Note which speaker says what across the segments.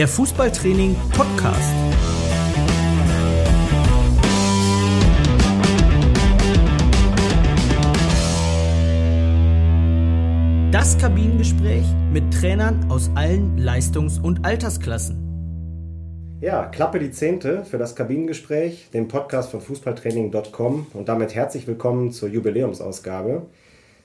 Speaker 1: der Fußballtraining Podcast. Das Kabinengespräch mit Trainern aus allen Leistungs- und Altersklassen.
Speaker 2: Ja, Klappe die Zehnte für das Kabinengespräch, den Podcast von Fußballtraining.com und damit herzlich willkommen zur Jubiläumsausgabe.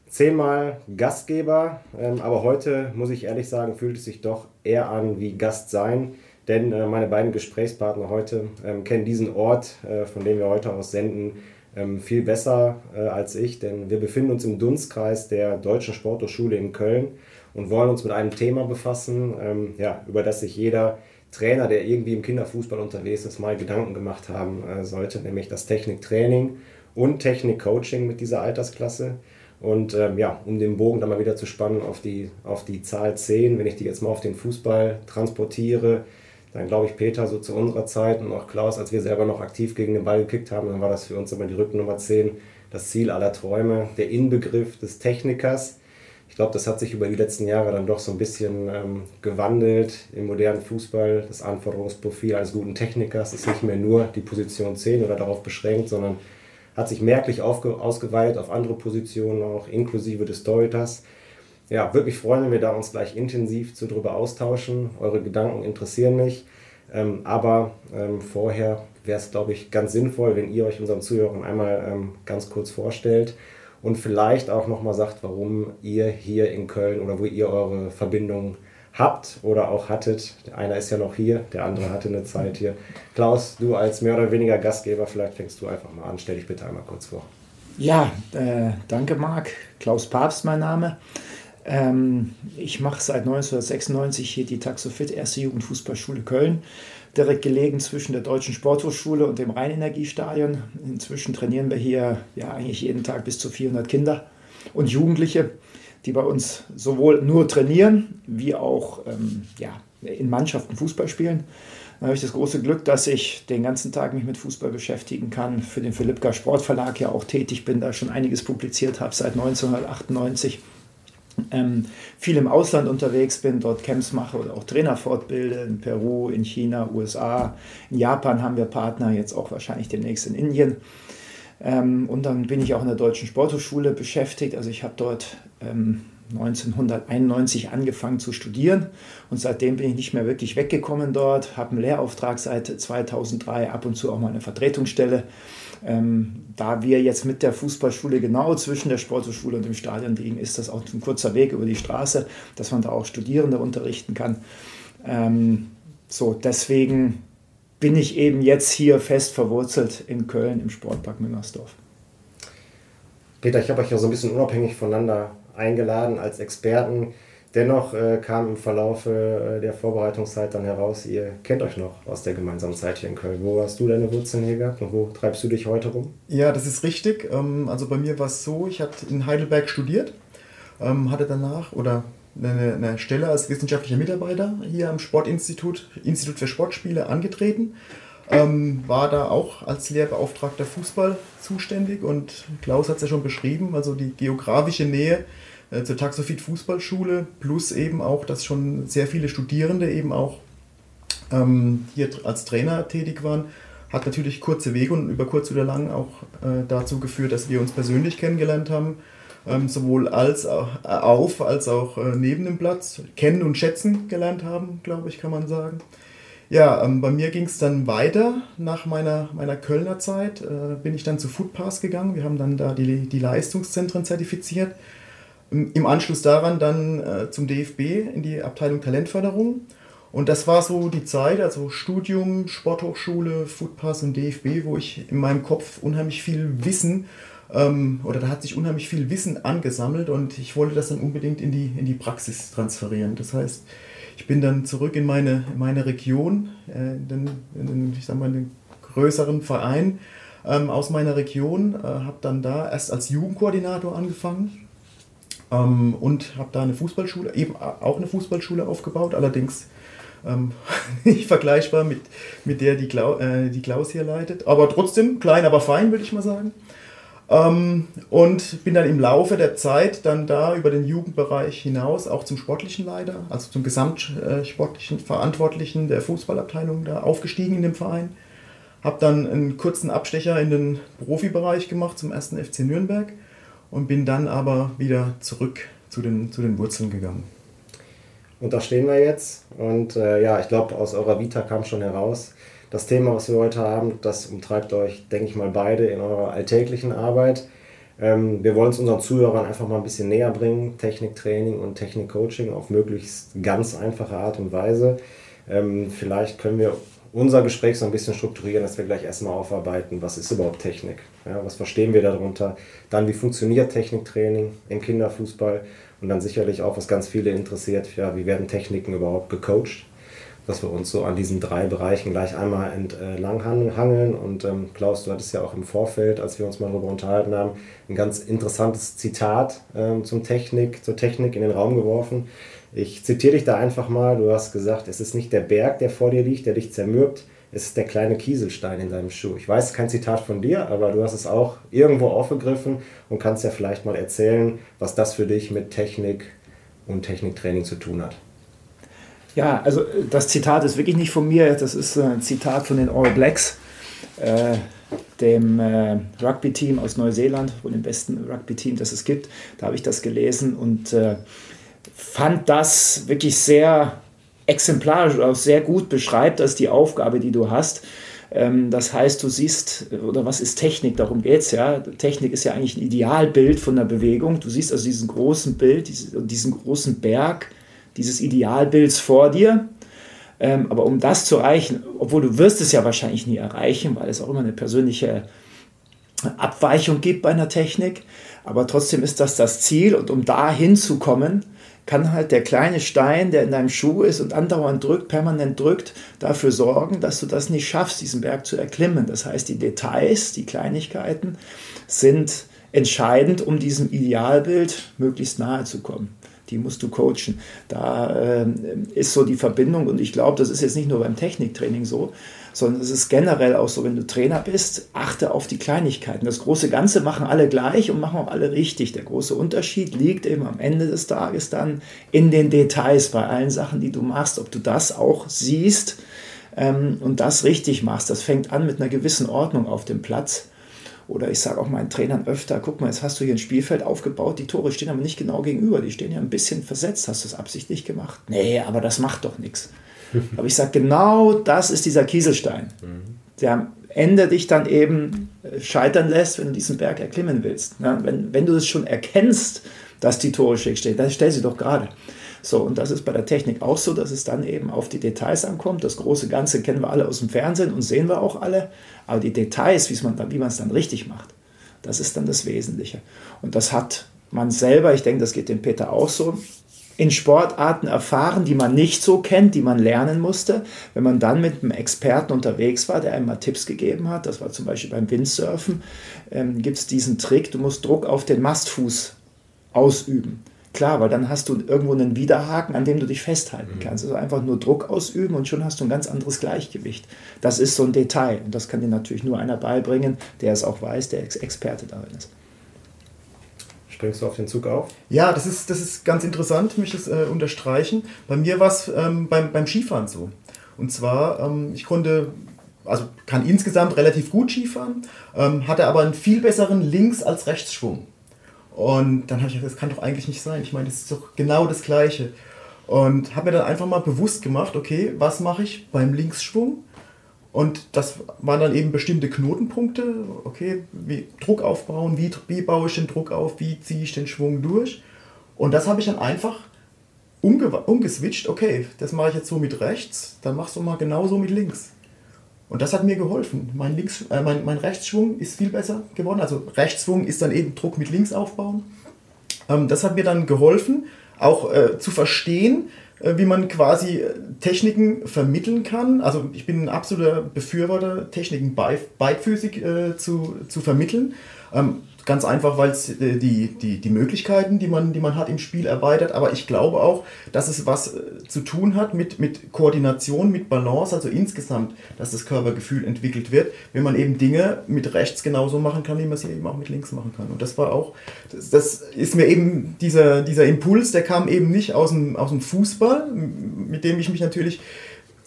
Speaker 2: Zehnmal Gastgeber, ähm, aber heute muss ich ehrlich sagen, fühlt es sich doch eher an wie Gast sein, denn äh, meine beiden Gesprächspartner heute ähm, kennen diesen Ort, äh, von dem wir heute aus senden, ähm, viel besser äh, als ich, denn wir befinden uns im Dunstkreis der Deutschen Sporthochschule in Köln und wollen uns mit einem Thema befassen, ähm, ja, über das sich jeder Trainer, der irgendwie im Kinderfußball unterwegs ist, mal Gedanken gemacht haben äh, sollte, nämlich das Techniktraining und Technikcoaching mit dieser Altersklasse. Und ähm, ja, um den Bogen dann mal wieder zu spannen auf die, auf die Zahl 10, wenn ich die jetzt mal auf den Fußball transportiere, dann glaube ich, Peter, so zu unserer Zeit und auch Klaus, als wir selber noch aktiv gegen den Ball gekickt haben, dann war das für uns immer die Rücknummer 10, das Ziel aller Träume, der Inbegriff des Technikers. Ich glaube, das hat sich über die letzten Jahre dann doch so ein bisschen ähm, gewandelt im modernen Fußball. Das Anforderungsprofil eines guten Technikers ist nicht mehr nur die Position 10 oder darauf beschränkt, sondern hat sich merklich ausgeweitet auf andere Positionen auch, inklusive des Torhüters. Ja, wirklich freuen, wenn wir da uns gleich intensiv zu drüber austauschen. Eure Gedanken interessieren mich. Ähm, aber ähm, vorher wäre es, glaube ich, ganz sinnvoll, wenn ihr euch unseren Zuhörern einmal ähm, ganz kurz vorstellt und vielleicht auch nochmal sagt, warum ihr hier in Köln oder wo ihr eure Verbindung habt oder auch hattet. Einer ist ja noch hier, der andere hatte eine Zeit hier. Klaus, du als mehr oder weniger Gastgeber, vielleicht fängst du einfach mal an. Stell dich bitte einmal kurz vor.
Speaker 3: Ja, äh, danke Marc. Klaus Papst mein Name. Ähm, ich mache seit 1996 hier die Taxofit, erste Jugendfußballschule Köln direkt gelegen zwischen der Deutschen Sporthochschule und dem Rheinenergiestadion. Inzwischen trainieren wir hier ja eigentlich jeden Tag bis zu 400 Kinder und Jugendliche, die bei uns sowohl nur trainieren wie auch ähm, ja, in Mannschaften Fußball spielen. Da habe ich das große Glück, dass ich den ganzen Tag mich mit Fußball beschäftigen kann. Für den Philippka Sportverlag ja auch tätig bin, da schon einiges publiziert habe seit 1998 ähm, viel im Ausland unterwegs bin, dort Camps mache oder auch Trainer fortbilde, in Peru, in China, USA, in Japan haben wir Partner, jetzt auch wahrscheinlich demnächst in Indien. Ähm, und dann bin ich auch in der Deutschen Sporthochschule beschäftigt. Also ich habe dort ähm, 1991 angefangen zu studieren und seitdem bin ich nicht mehr wirklich weggekommen dort, habe einen Lehrauftrag seit 2003, ab und zu auch mal eine Vertretungsstelle ähm, da wir jetzt mit der Fußballschule genau zwischen der Sporthochschule und dem Stadion liegen, ist das auch ein kurzer Weg über die Straße, dass man da auch Studierende unterrichten kann. Ähm, so, deswegen bin ich eben jetzt hier fest verwurzelt in Köln im Sportpark Müngersdorf.
Speaker 2: Peter, ich habe euch ja so ein bisschen unabhängig voneinander eingeladen als Experten. Dennoch äh, kam im Verlauf äh, der Vorbereitungszeit dann heraus, ihr kennt euch noch aus der gemeinsamen Zeit hier in Köln. Wo hast du deine Wurzeln hier gehabt und wo treibst du dich heute rum?
Speaker 4: Ja, das ist richtig. Ähm, also bei mir war es so, ich hatte in Heidelberg studiert, ähm, hatte danach oder eine, eine Stelle als wissenschaftlicher Mitarbeiter hier am Sportinstitut, Institut für Sportspiele angetreten. Ähm, war da auch als Lehrbeauftragter Fußball zuständig und Klaus hat es ja schon beschrieben, also die geografische Nähe äh, zur Taxofit Fußballschule, plus eben auch, dass schon sehr viele Studierende eben auch ähm, hier als Trainer tätig waren, hat natürlich kurze Wege und über kurz oder lang auch äh, dazu geführt, dass wir uns persönlich kennengelernt haben, ähm, sowohl als, äh, auf als auch äh, neben dem Platz, kennen und schätzen gelernt haben, glaube ich, kann man sagen. Ja, ähm, bei mir ging es dann weiter. Nach meiner, meiner Kölner Zeit äh, bin ich dann zu Foodpass gegangen. Wir haben dann da die, die Leistungszentren zertifiziert im Anschluss daran dann äh, zum DFB in die Abteilung Talentförderung. Und das war so die Zeit, also Studium, Sporthochschule, Foodpass und DFB, wo ich in meinem Kopf unheimlich viel Wissen ähm, oder da hat sich unheimlich viel Wissen angesammelt und ich wollte das dann unbedingt in die, in die Praxis transferieren. Das heißt, ich bin dann zurück in meine, in meine Region, äh, in, den, in ich sag mal, in den größeren Verein ähm, aus meiner Region, äh, habe dann da erst als Jugendkoordinator angefangen ähm, und habe da eine Fußballschule, eben auch eine Fußballschule aufgebaut, allerdings ähm, nicht vergleichbar mit, mit der, die, Klau, äh, die Klaus hier leitet. Aber trotzdem klein, aber fein, würde ich mal sagen. Ähm, und bin dann im Laufe der Zeit dann da über den Jugendbereich hinaus auch zum sportlichen Leiter, also zum gesamtsportlichen Verantwortlichen der Fußballabteilung da aufgestiegen in dem Verein. Habe dann einen kurzen Abstecher in den Profibereich gemacht zum ersten FC Nürnberg und bin dann aber wieder zurück zu den, zu den Wurzeln gegangen.
Speaker 2: Und da stehen wir jetzt. Und äh, ja, ich glaube, aus eurer Vita kam schon heraus, das Thema, was wir heute haben, das umtreibt euch, denke ich mal, beide in eurer alltäglichen Arbeit. Ähm, wir wollen es unseren Zuhörern einfach mal ein bisschen näher bringen, Techniktraining und Technikcoaching auf möglichst ganz einfache Art und Weise. Ähm, vielleicht können wir unser Gespräch so ein bisschen strukturieren, dass wir gleich erstmal aufarbeiten, was ist überhaupt Technik, ja, was verstehen wir darunter, dann wie funktioniert Techniktraining im Kinderfußball und dann sicherlich auch, was ganz viele interessiert, ja, wie werden Techniken überhaupt gecoacht dass wir uns so an diesen drei Bereichen gleich einmal entlang hangeln. Und ähm, Klaus, du hattest ja auch im Vorfeld, als wir uns mal darüber unterhalten haben, ein ganz interessantes Zitat ähm, zum Technik, zur Technik in den Raum geworfen. Ich zitiere dich da einfach mal. Du hast gesagt, es ist nicht der Berg, der vor dir liegt, der dich zermürbt, es ist der kleine Kieselstein in deinem Schuh. Ich weiß, kein Zitat von dir, aber du hast es auch irgendwo aufgegriffen und kannst ja vielleicht mal erzählen, was das für dich mit Technik und Techniktraining zu tun hat.
Speaker 3: Ja, also äh, das Zitat ist wirklich nicht von mir, das ist ein Zitat von den All Blacks, äh, dem äh, Rugby-Team aus Neuseeland, von dem besten Rugby-Team, das es gibt. Da habe ich das gelesen und äh, fand das wirklich sehr exemplarisch oder auch sehr gut beschreibt das die Aufgabe, die du hast. Ähm, das heißt, du siehst, oder was ist Technik? Darum geht es ja. Technik ist ja eigentlich ein Idealbild von der Bewegung. Du siehst also diesen großen Bild, diesen großen Berg, dieses Idealbilds vor dir. Ähm, aber um das zu erreichen, obwohl du wirst es ja wahrscheinlich nie erreichen, weil es auch immer eine persönliche Abweichung gibt bei einer Technik, aber trotzdem ist das das Ziel und um da hinzukommen, kann halt der kleine Stein, der in deinem Schuh ist und andauernd drückt, permanent drückt, dafür sorgen, dass du das nicht schaffst, diesen Berg zu erklimmen. Das heißt, die Details, die Kleinigkeiten sind entscheidend, um diesem Idealbild möglichst nahe zu kommen die musst du coachen. Da äh, ist so die Verbindung und ich glaube, das ist jetzt nicht nur beim Techniktraining so, sondern es ist generell auch so, wenn du Trainer bist, achte auf die Kleinigkeiten. Das große Ganze machen alle gleich und machen auch alle richtig. Der große Unterschied liegt eben am Ende des Tages dann in den Details bei allen Sachen, die du machst, ob du das auch siehst ähm, und das richtig machst. Das fängt an mit einer gewissen Ordnung auf dem Platz oder ich sage auch meinen Trainern öfter, guck mal, jetzt hast du hier ein Spielfeld aufgebaut, die Tore stehen aber nicht genau gegenüber, die stehen ja ein bisschen versetzt. Hast du es absichtlich gemacht? Nee, aber das macht doch nichts. Aber ich sage, genau das ist dieser Kieselstein, der am Ende dich dann eben äh, scheitern lässt, wenn du diesen Berg erklimmen willst. Ja, wenn, wenn du es schon erkennst, dass die Tore schick stehen, dann stell sie doch gerade. So, und das ist bei der Technik auch so, dass es dann eben auf die Details ankommt. Das große Ganze kennen wir alle aus dem Fernsehen und sehen wir auch alle. Aber die Details, wie man es dann richtig macht, das ist dann das Wesentliche. Und das hat man selber, ich denke, das geht dem Peter auch so, in Sportarten erfahren, die man nicht so kennt, die man lernen musste. Wenn man dann mit einem Experten unterwegs war, der einem mal Tipps gegeben hat, das war zum Beispiel beim Windsurfen, ähm, gibt es diesen Trick, du musst Druck auf den Mastfuß ausüben. Klar, weil dann hast du irgendwo einen Widerhaken, an dem du dich festhalten mhm. kannst. Also einfach nur Druck ausüben und schon hast du ein ganz anderes Gleichgewicht. Das ist so ein Detail und das kann dir natürlich nur einer beibringen, der es auch weiß, der Experte darin ist.
Speaker 2: Springst du auf den Zug auf?
Speaker 4: Ja, das ist, das ist ganz interessant, mich das äh, unterstreichen. Bei mir war es ähm, beim, beim Skifahren so. Und zwar, ähm, ich konnte, also kann insgesamt relativ gut Skifahren, ähm, hatte aber einen viel besseren Links- als Rechtsschwung. Und dann habe ich gesagt, das kann doch eigentlich nicht sein. Ich meine, das ist doch genau das Gleiche. Und habe mir dann einfach mal bewusst gemacht, okay, was mache ich beim Linksschwung? Und das waren dann eben bestimmte Knotenpunkte. Okay, wie Druck aufbauen, wie, wie baue ich den Druck auf, wie ziehe ich den Schwung durch. Und das habe ich dann einfach umge umgeswitcht. Okay, das mache ich jetzt so mit rechts, dann machst du mal genauso mit links. Und das hat mir geholfen. Mein, Links, äh, mein, mein Rechtsschwung ist viel besser geworden. Also Rechtsschwung ist dann eben Druck mit links aufbauen. Ähm, das hat mir dann geholfen, auch äh, zu verstehen, äh, wie man quasi äh, Techniken vermitteln kann. Also ich bin ein absoluter Befürworter, Techniken beidfüßig äh, zu, zu vermitteln. Ähm, Ganz einfach, weil es äh, die, die, die Möglichkeiten, die man, die man hat im Spiel, erweitert. Aber ich glaube auch, dass es was äh, zu tun hat mit, mit Koordination, mit Balance, also insgesamt, dass das Körpergefühl entwickelt wird, wenn man eben Dinge mit rechts genauso machen kann, wie man sie eben auch mit links machen kann. Und das war auch, das, das ist mir eben dieser, dieser Impuls, der kam eben nicht aus dem, aus dem Fußball, mit dem ich mich natürlich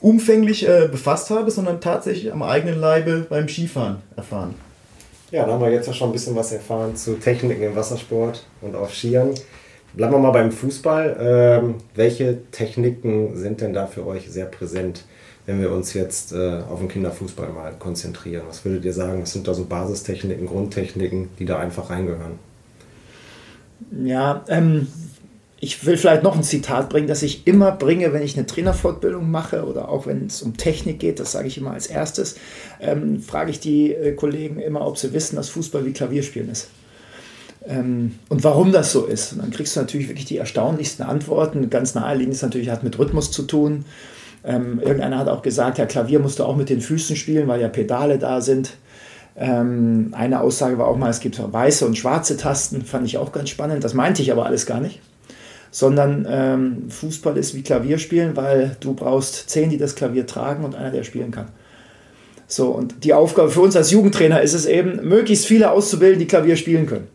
Speaker 4: umfänglich äh, befasst habe, sondern tatsächlich am eigenen Leibe beim Skifahren erfahren.
Speaker 2: Ja, da haben wir jetzt ja schon ein bisschen was erfahren zu Techniken im Wassersport und auf Skiern. Bleiben wir mal beim Fußball. Ähm, welche Techniken sind denn da für euch sehr präsent, wenn wir uns jetzt äh, auf den Kinderfußball mal konzentrieren? Was würdet ihr sagen? Was sind da so Basistechniken, Grundtechniken, die da einfach reingehören?
Speaker 3: Ja, ähm, ich will vielleicht noch ein Zitat bringen, das ich immer bringe, wenn ich eine Trainerfortbildung mache oder auch wenn es um Technik geht, das sage ich immer als erstes, ähm, frage ich die äh, Kollegen immer, ob sie wissen, dass Fußball wie Klavierspielen ist. Ähm, und warum das so ist. Und dann kriegst du natürlich wirklich die erstaunlichsten Antworten. Ganz naheliegend ist natürlich, hat mit Rhythmus zu tun. Ähm, irgendeiner hat auch gesagt, ja, Klavier musst du auch mit den Füßen spielen, weil ja Pedale da sind. Ähm, eine Aussage war auch mal, es gibt weiße und schwarze Tasten, fand ich auch ganz spannend. Das meinte ich aber alles gar nicht sondern ähm, Fußball ist wie Klavierspielen, weil du brauchst zehn, die das Klavier tragen und einer, der spielen kann. So, und die Aufgabe für uns als Jugendtrainer ist es eben, möglichst viele auszubilden, die Klavier spielen können.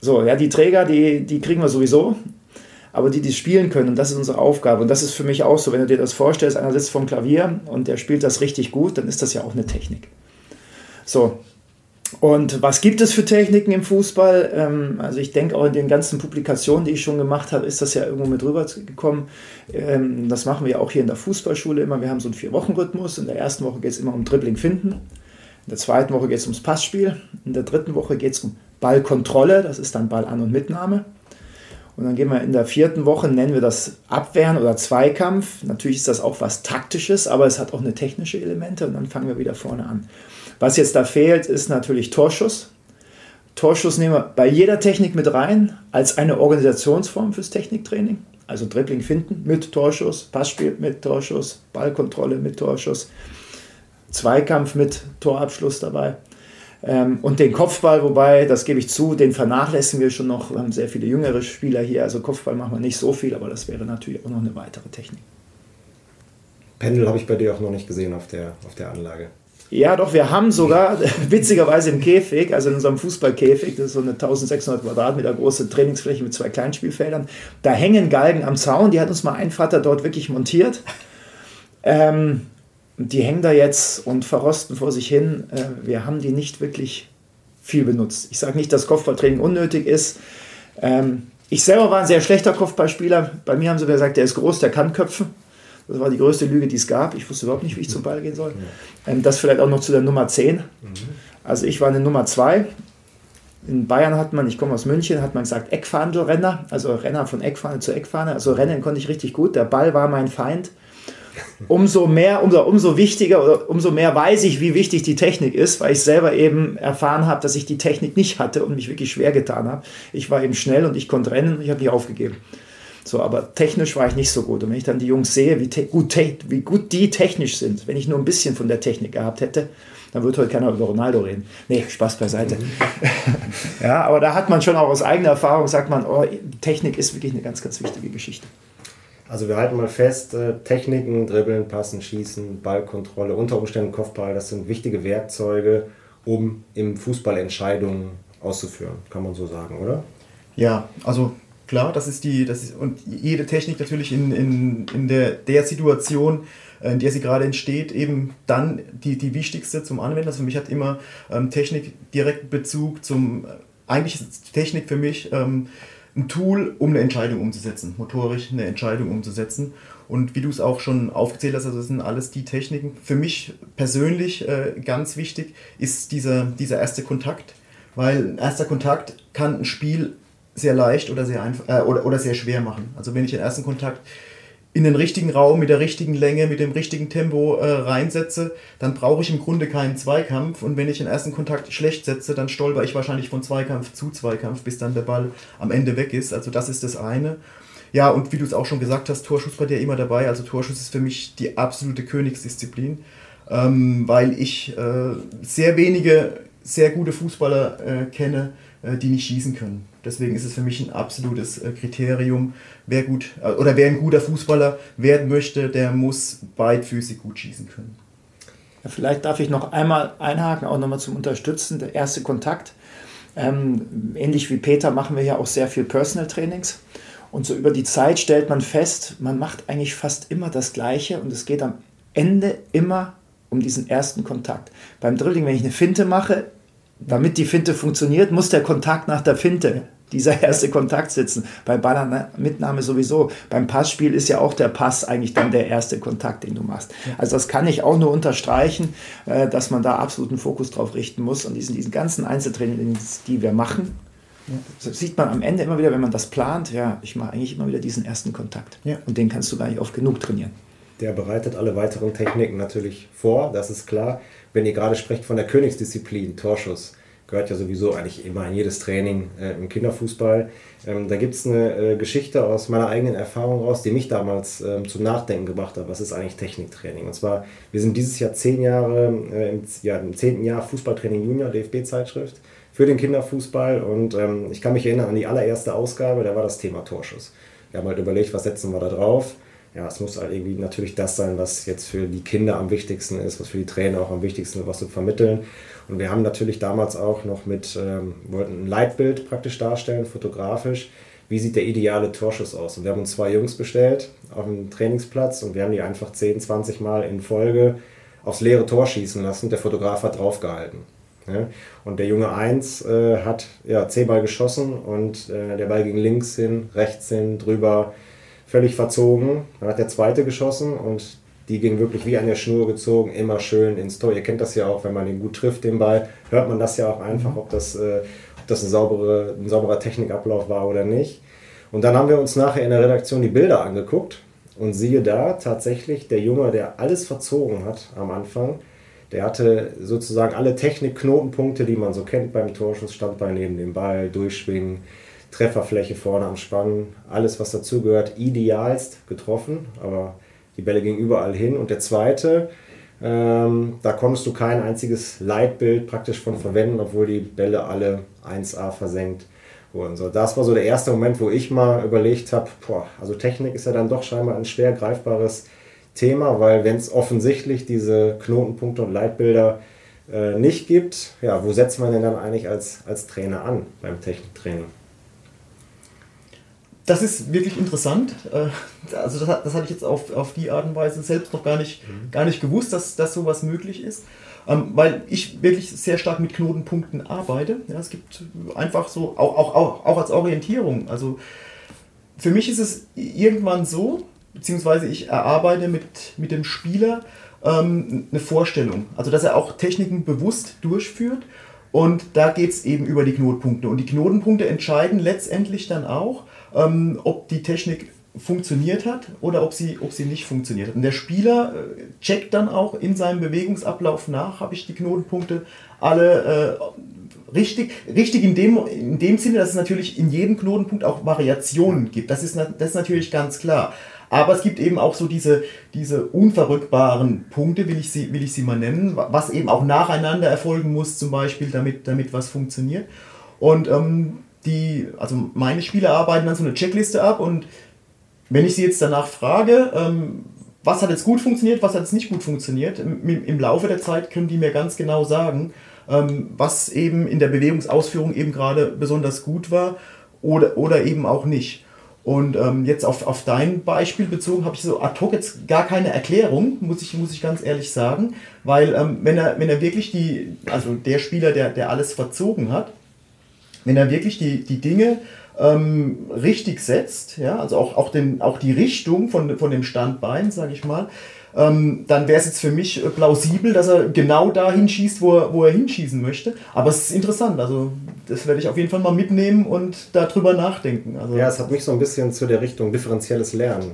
Speaker 3: So, ja, die Träger, die, die kriegen wir sowieso, aber die, die spielen können, und das ist unsere Aufgabe. Und das ist für mich auch so, wenn du dir das vorstellst, einer sitzt vom Klavier und der spielt das richtig gut, dann ist das ja auch eine Technik. So, und was gibt es für Techniken im Fußball? Ähm, also ich denke auch in den ganzen Publikationen, die ich schon gemacht habe, ist das ja irgendwo mit rübergekommen. Ähm, das machen wir auch hier in der Fußballschule immer. Wir haben so einen Vier-Wochen-Rhythmus. In der ersten Woche geht es immer um Dribbling finden. In der zweiten Woche geht es ums Passspiel. In der dritten Woche geht es um Ballkontrolle. Das ist dann Ball an- und Mitnahme. Und dann gehen wir in der vierten Woche, nennen wir das Abwehren oder Zweikampf. Natürlich ist das auch was Taktisches, aber es hat auch eine technische Elemente und dann fangen wir wieder vorne an. Was jetzt da fehlt, ist natürlich Torschuss. Torschuss nehmen wir bei jeder Technik mit rein als eine Organisationsform fürs Techniktraining. Also Dribbling finden mit Torschuss, Passspiel mit Torschuss, Ballkontrolle mit Torschuss, Zweikampf mit Torabschluss dabei. Ähm, und den Kopfball, wobei, das gebe ich zu, den vernachlässigen wir schon noch. Wir haben sehr viele jüngere Spieler hier, also Kopfball machen wir nicht so viel, aber das wäre natürlich auch noch eine weitere Technik.
Speaker 2: Pendel habe ich bei dir auch noch nicht gesehen auf der, auf der Anlage.
Speaker 3: Ja, doch, wir haben sogar, witzigerweise im Käfig, also in unserem Fußballkäfig, das ist so eine 1600 Quadratmeter große Trainingsfläche mit zwei Kleinspielfeldern, da hängen Galgen am Zaun, die hat uns mal ein Vater dort wirklich montiert. Ähm, die hängen da jetzt und verrosten vor sich hin. Äh, wir haben die nicht wirklich viel benutzt. Ich sage nicht, dass Kopfballtraining unnötig ist. Ähm, ich selber war ein sehr schlechter Kopfballspieler. Bei mir haben sie gesagt, der ist groß, der kann köpfen. Das war die größte Lüge, die es gab. Ich wusste überhaupt nicht, wie ich zum Ball gehen soll. Ähm, das vielleicht auch noch zu der Nummer 10. Mhm. Also ich war eine Nummer 2. In Bayern hat man, ich komme aus München, hat man gesagt Eckfahnenrenner, also Renner von Eckfahne zu Eckfahne. Also Rennen konnte ich richtig gut. Der Ball war mein Feind. Umso mehr, umso, umso wichtiger oder umso mehr weiß ich, wie wichtig die Technik ist, weil ich selber eben erfahren habe, dass ich die Technik nicht hatte und mich wirklich schwer getan habe. Ich war eben schnell und ich konnte rennen und ich habe nicht aufgegeben. So, aber technisch war ich nicht so gut. Und wenn ich dann die Jungs sehe, wie gut, wie gut die technisch sind, wenn ich nur ein bisschen von der Technik gehabt hätte, dann würde heute keiner über Ronaldo reden. Nee, Spaß beiseite. Mhm. ja, aber da hat man schon auch aus eigener Erfahrung, sagt man, oh, Technik ist wirklich eine ganz, ganz wichtige Geschichte.
Speaker 2: Also wir halten mal fest, äh, Techniken, Dribbeln, Passen, Schießen, Ballkontrolle, unter Umständen Kopfball, das sind wichtige Werkzeuge, um im Fußball Entscheidungen auszuführen, kann man so sagen, oder?
Speaker 4: Ja, also Klar, das ist die, das ist, und jede Technik natürlich in, in, in der, der Situation, äh, in der sie gerade entsteht, eben dann die, die wichtigste zum Anwenden. Also für mich hat immer ähm, Technik direkten Bezug zum, äh, eigentlich ist Technik für mich ähm, ein Tool, um eine Entscheidung umzusetzen, motorisch eine Entscheidung umzusetzen. Und wie du es auch schon aufgezählt hast, also das sind alles die Techniken. Für mich persönlich äh, ganz wichtig ist dieser, dieser erste Kontakt, weil ein erster Kontakt kann ein Spiel sehr leicht oder sehr, einfach, äh, oder, oder sehr schwer machen. Also wenn ich den ersten Kontakt in den richtigen Raum, mit der richtigen Länge, mit dem richtigen Tempo äh, reinsetze, dann brauche ich im Grunde keinen Zweikampf. Und wenn ich den ersten Kontakt schlecht setze, dann stolper ich wahrscheinlich von Zweikampf zu Zweikampf, bis dann der Ball am Ende weg ist. Also das ist das eine. Ja, und wie du es auch schon gesagt hast, Torschuss bei dir immer dabei. Also Torschuss ist für mich die absolute Königsdisziplin, ähm, weil ich äh, sehr wenige sehr gute Fußballer äh, kenne, äh, die nicht schießen können. Deswegen ist es für mich ein absolutes äh, Kriterium, wer gut äh, oder wer ein guter Fußballer werden möchte, der muss beidfüßig gut schießen können.
Speaker 3: Ja, vielleicht darf ich noch einmal einhaken, auch nochmal zum Unterstützen. Der erste Kontakt. Ähm, ähnlich wie Peter machen wir ja auch sehr viel Personal Trainings. Und so über die Zeit stellt man fest, man macht eigentlich fast immer das Gleiche und es geht am Ende immer um diesen ersten Kontakt. Beim Drilling, wenn ich eine Finte mache, damit die Finte funktioniert, muss der Kontakt nach der Finte, dieser erste Kontakt sitzen. Bei Ballmitnahme sowieso. Beim Passspiel ist ja auch der Pass eigentlich dann der erste Kontakt, den du machst. Also das kann ich auch nur unterstreichen, äh, dass man da absoluten Fokus drauf richten muss. Und diesen, diesen ganzen Einzeltrainings, die wir machen, das sieht man am Ende immer wieder, wenn man das plant, ja, ich mache eigentlich immer wieder diesen ersten Kontakt. Ja. Und den kannst du gar nicht oft genug trainieren.
Speaker 2: Der bereitet alle weiteren Techniken natürlich vor, das ist klar. Wenn ihr gerade sprecht von der Königsdisziplin, Torschuss, gehört ja sowieso eigentlich immer in jedes Training äh, im Kinderfußball. Ähm, da gibt es eine äh, Geschichte aus meiner eigenen Erfahrung raus, die mich damals ähm, zum Nachdenken gebracht hat. Was ist eigentlich Techniktraining? Und zwar, wir sind dieses Jahr zehn Jahre, äh, im, ja, im zehnten Jahr Fußballtraining Junior, DFB-Zeitschrift für den Kinderfußball. Und ähm, ich kann mich erinnern an die allererste Ausgabe, da war das Thema Torschuss. Wir haben halt überlegt, was setzen wir da drauf ja, es muss halt irgendwie natürlich das sein, was jetzt für die Kinder am wichtigsten ist, was für die Trainer auch am wichtigsten ist, was zu vermitteln. Und wir haben natürlich damals auch noch mit, ähm, wollten ein Leitbild praktisch darstellen, fotografisch. Wie sieht der ideale Torschuss aus? Und wir haben uns zwei Jungs bestellt auf dem Trainingsplatz und wir haben die einfach 10, 20 Mal in Folge aufs leere Tor schießen lassen der Fotograf hat draufgehalten. Ja? Und der Junge 1 äh, hat ja, 10 Ball geschossen und äh, der Ball ging links hin, rechts hin, drüber völlig verzogen. Dann hat der zweite geschossen und die ging wirklich wie an der Schnur gezogen, immer schön ins Tor. Ihr kennt das ja auch, wenn man den gut trifft, den Ball, hört man das ja auch einfach, ob das, äh, ob das ein, saubere, ein sauberer Technikablauf war oder nicht. Und dann haben wir uns nachher in der Redaktion die Bilder angeguckt und siehe da, tatsächlich der Junge, der alles verzogen hat am Anfang, der hatte sozusagen alle Technikknotenpunkte, die man so kennt beim Torschuss, Standbein neben dem Ball, Durchschwingen, Trefferfläche vorne am Spann, alles was dazugehört, idealst getroffen, aber die Bälle gingen überall hin. Und der zweite, ähm, da konntest du kein einziges Leitbild praktisch von verwenden, obwohl die Bälle alle 1A versenkt wurden. So, das war so der erste Moment, wo ich mal überlegt habe, also Technik ist ja dann doch scheinbar ein schwer greifbares Thema, weil wenn es offensichtlich diese Knotenpunkte und Leitbilder äh, nicht gibt, ja, wo setzt man denn dann eigentlich als, als Trainer an beim Techniktraining?
Speaker 4: Das ist wirklich interessant. Äh, also das, das hatte ich jetzt auf, auf die Art und Weise selbst noch gar nicht, mhm. gar nicht gewusst, dass, dass sowas möglich ist. Ähm, weil ich wirklich sehr stark mit Knotenpunkten arbeite. Ja, es gibt einfach so, auch, auch, auch, auch als Orientierung. Also für mich ist es irgendwann so, beziehungsweise ich erarbeite mit, mit dem Spieler ähm, eine Vorstellung. Also dass er auch Techniken bewusst durchführt. Und da geht es eben über die Knotenpunkte. Und die Knotenpunkte entscheiden letztendlich dann auch, ähm, ob die Technik funktioniert hat oder ob sie, ob sie nicht funktioniert hat. Und der Spieler äh, checkt dann auch in seinem Bewegungsablauf nach, habe ich die Knotenpunkte alle äh, richtig, richtig in dem, in dem Sinne, dass es natürlich in jedem Knotenpunkt auch Variationen gibt. Das ist, das ist natürlich ganz klar. Aber es gibt eben auch so diese, diese unverrückbaren Punkte, will ich, sie, will ich sie mal nennen, was eben auch nacheinander erfolgen muss, zum Beispiel, damit, damit was funktioniert. Und ähm, die, also meine Spieler arbeiten dann so eine Checkliste ab und wenn ich sie jetzt danach frage, ähm, was hat jetzt gut funktioniert, was hat jetzt nicht gut funktioniert, im, im Laufe der Zeit können die mir ganz genau sagen, ähm, was eben in der Bewegungsausführung eben gerade besonders gut war oder, oder eben auch nicht. Und ähm, jetzt auf, auf dein Beispiel bezogen habe ich so ad hoc jetzt gar keine Erklärung, muss ich, muss ich ganz ehrlich sagen, weil ähm, wenn, er, wenn er wirklich die, also der Spieler, der, der alles verzogen hat, wenn er wirklich die, die Dinge ähm, richtig setzt, ja, also auch, auch, den, auch die Richtung von, von dem Standbein, sage ich mal, ähm, dann wäre es jetzt für mich äh, plausibel, dass er genau dahin schießt, wo er, wo er hinschießen möchte. Aber es ist interessant, also das werde ich auf jeden Fall mal mitnehmen und darüber nachdenken. Also,
Speaker 2: ja, es hat mich so ein bisschen zu der Richtung differenzielles Lernen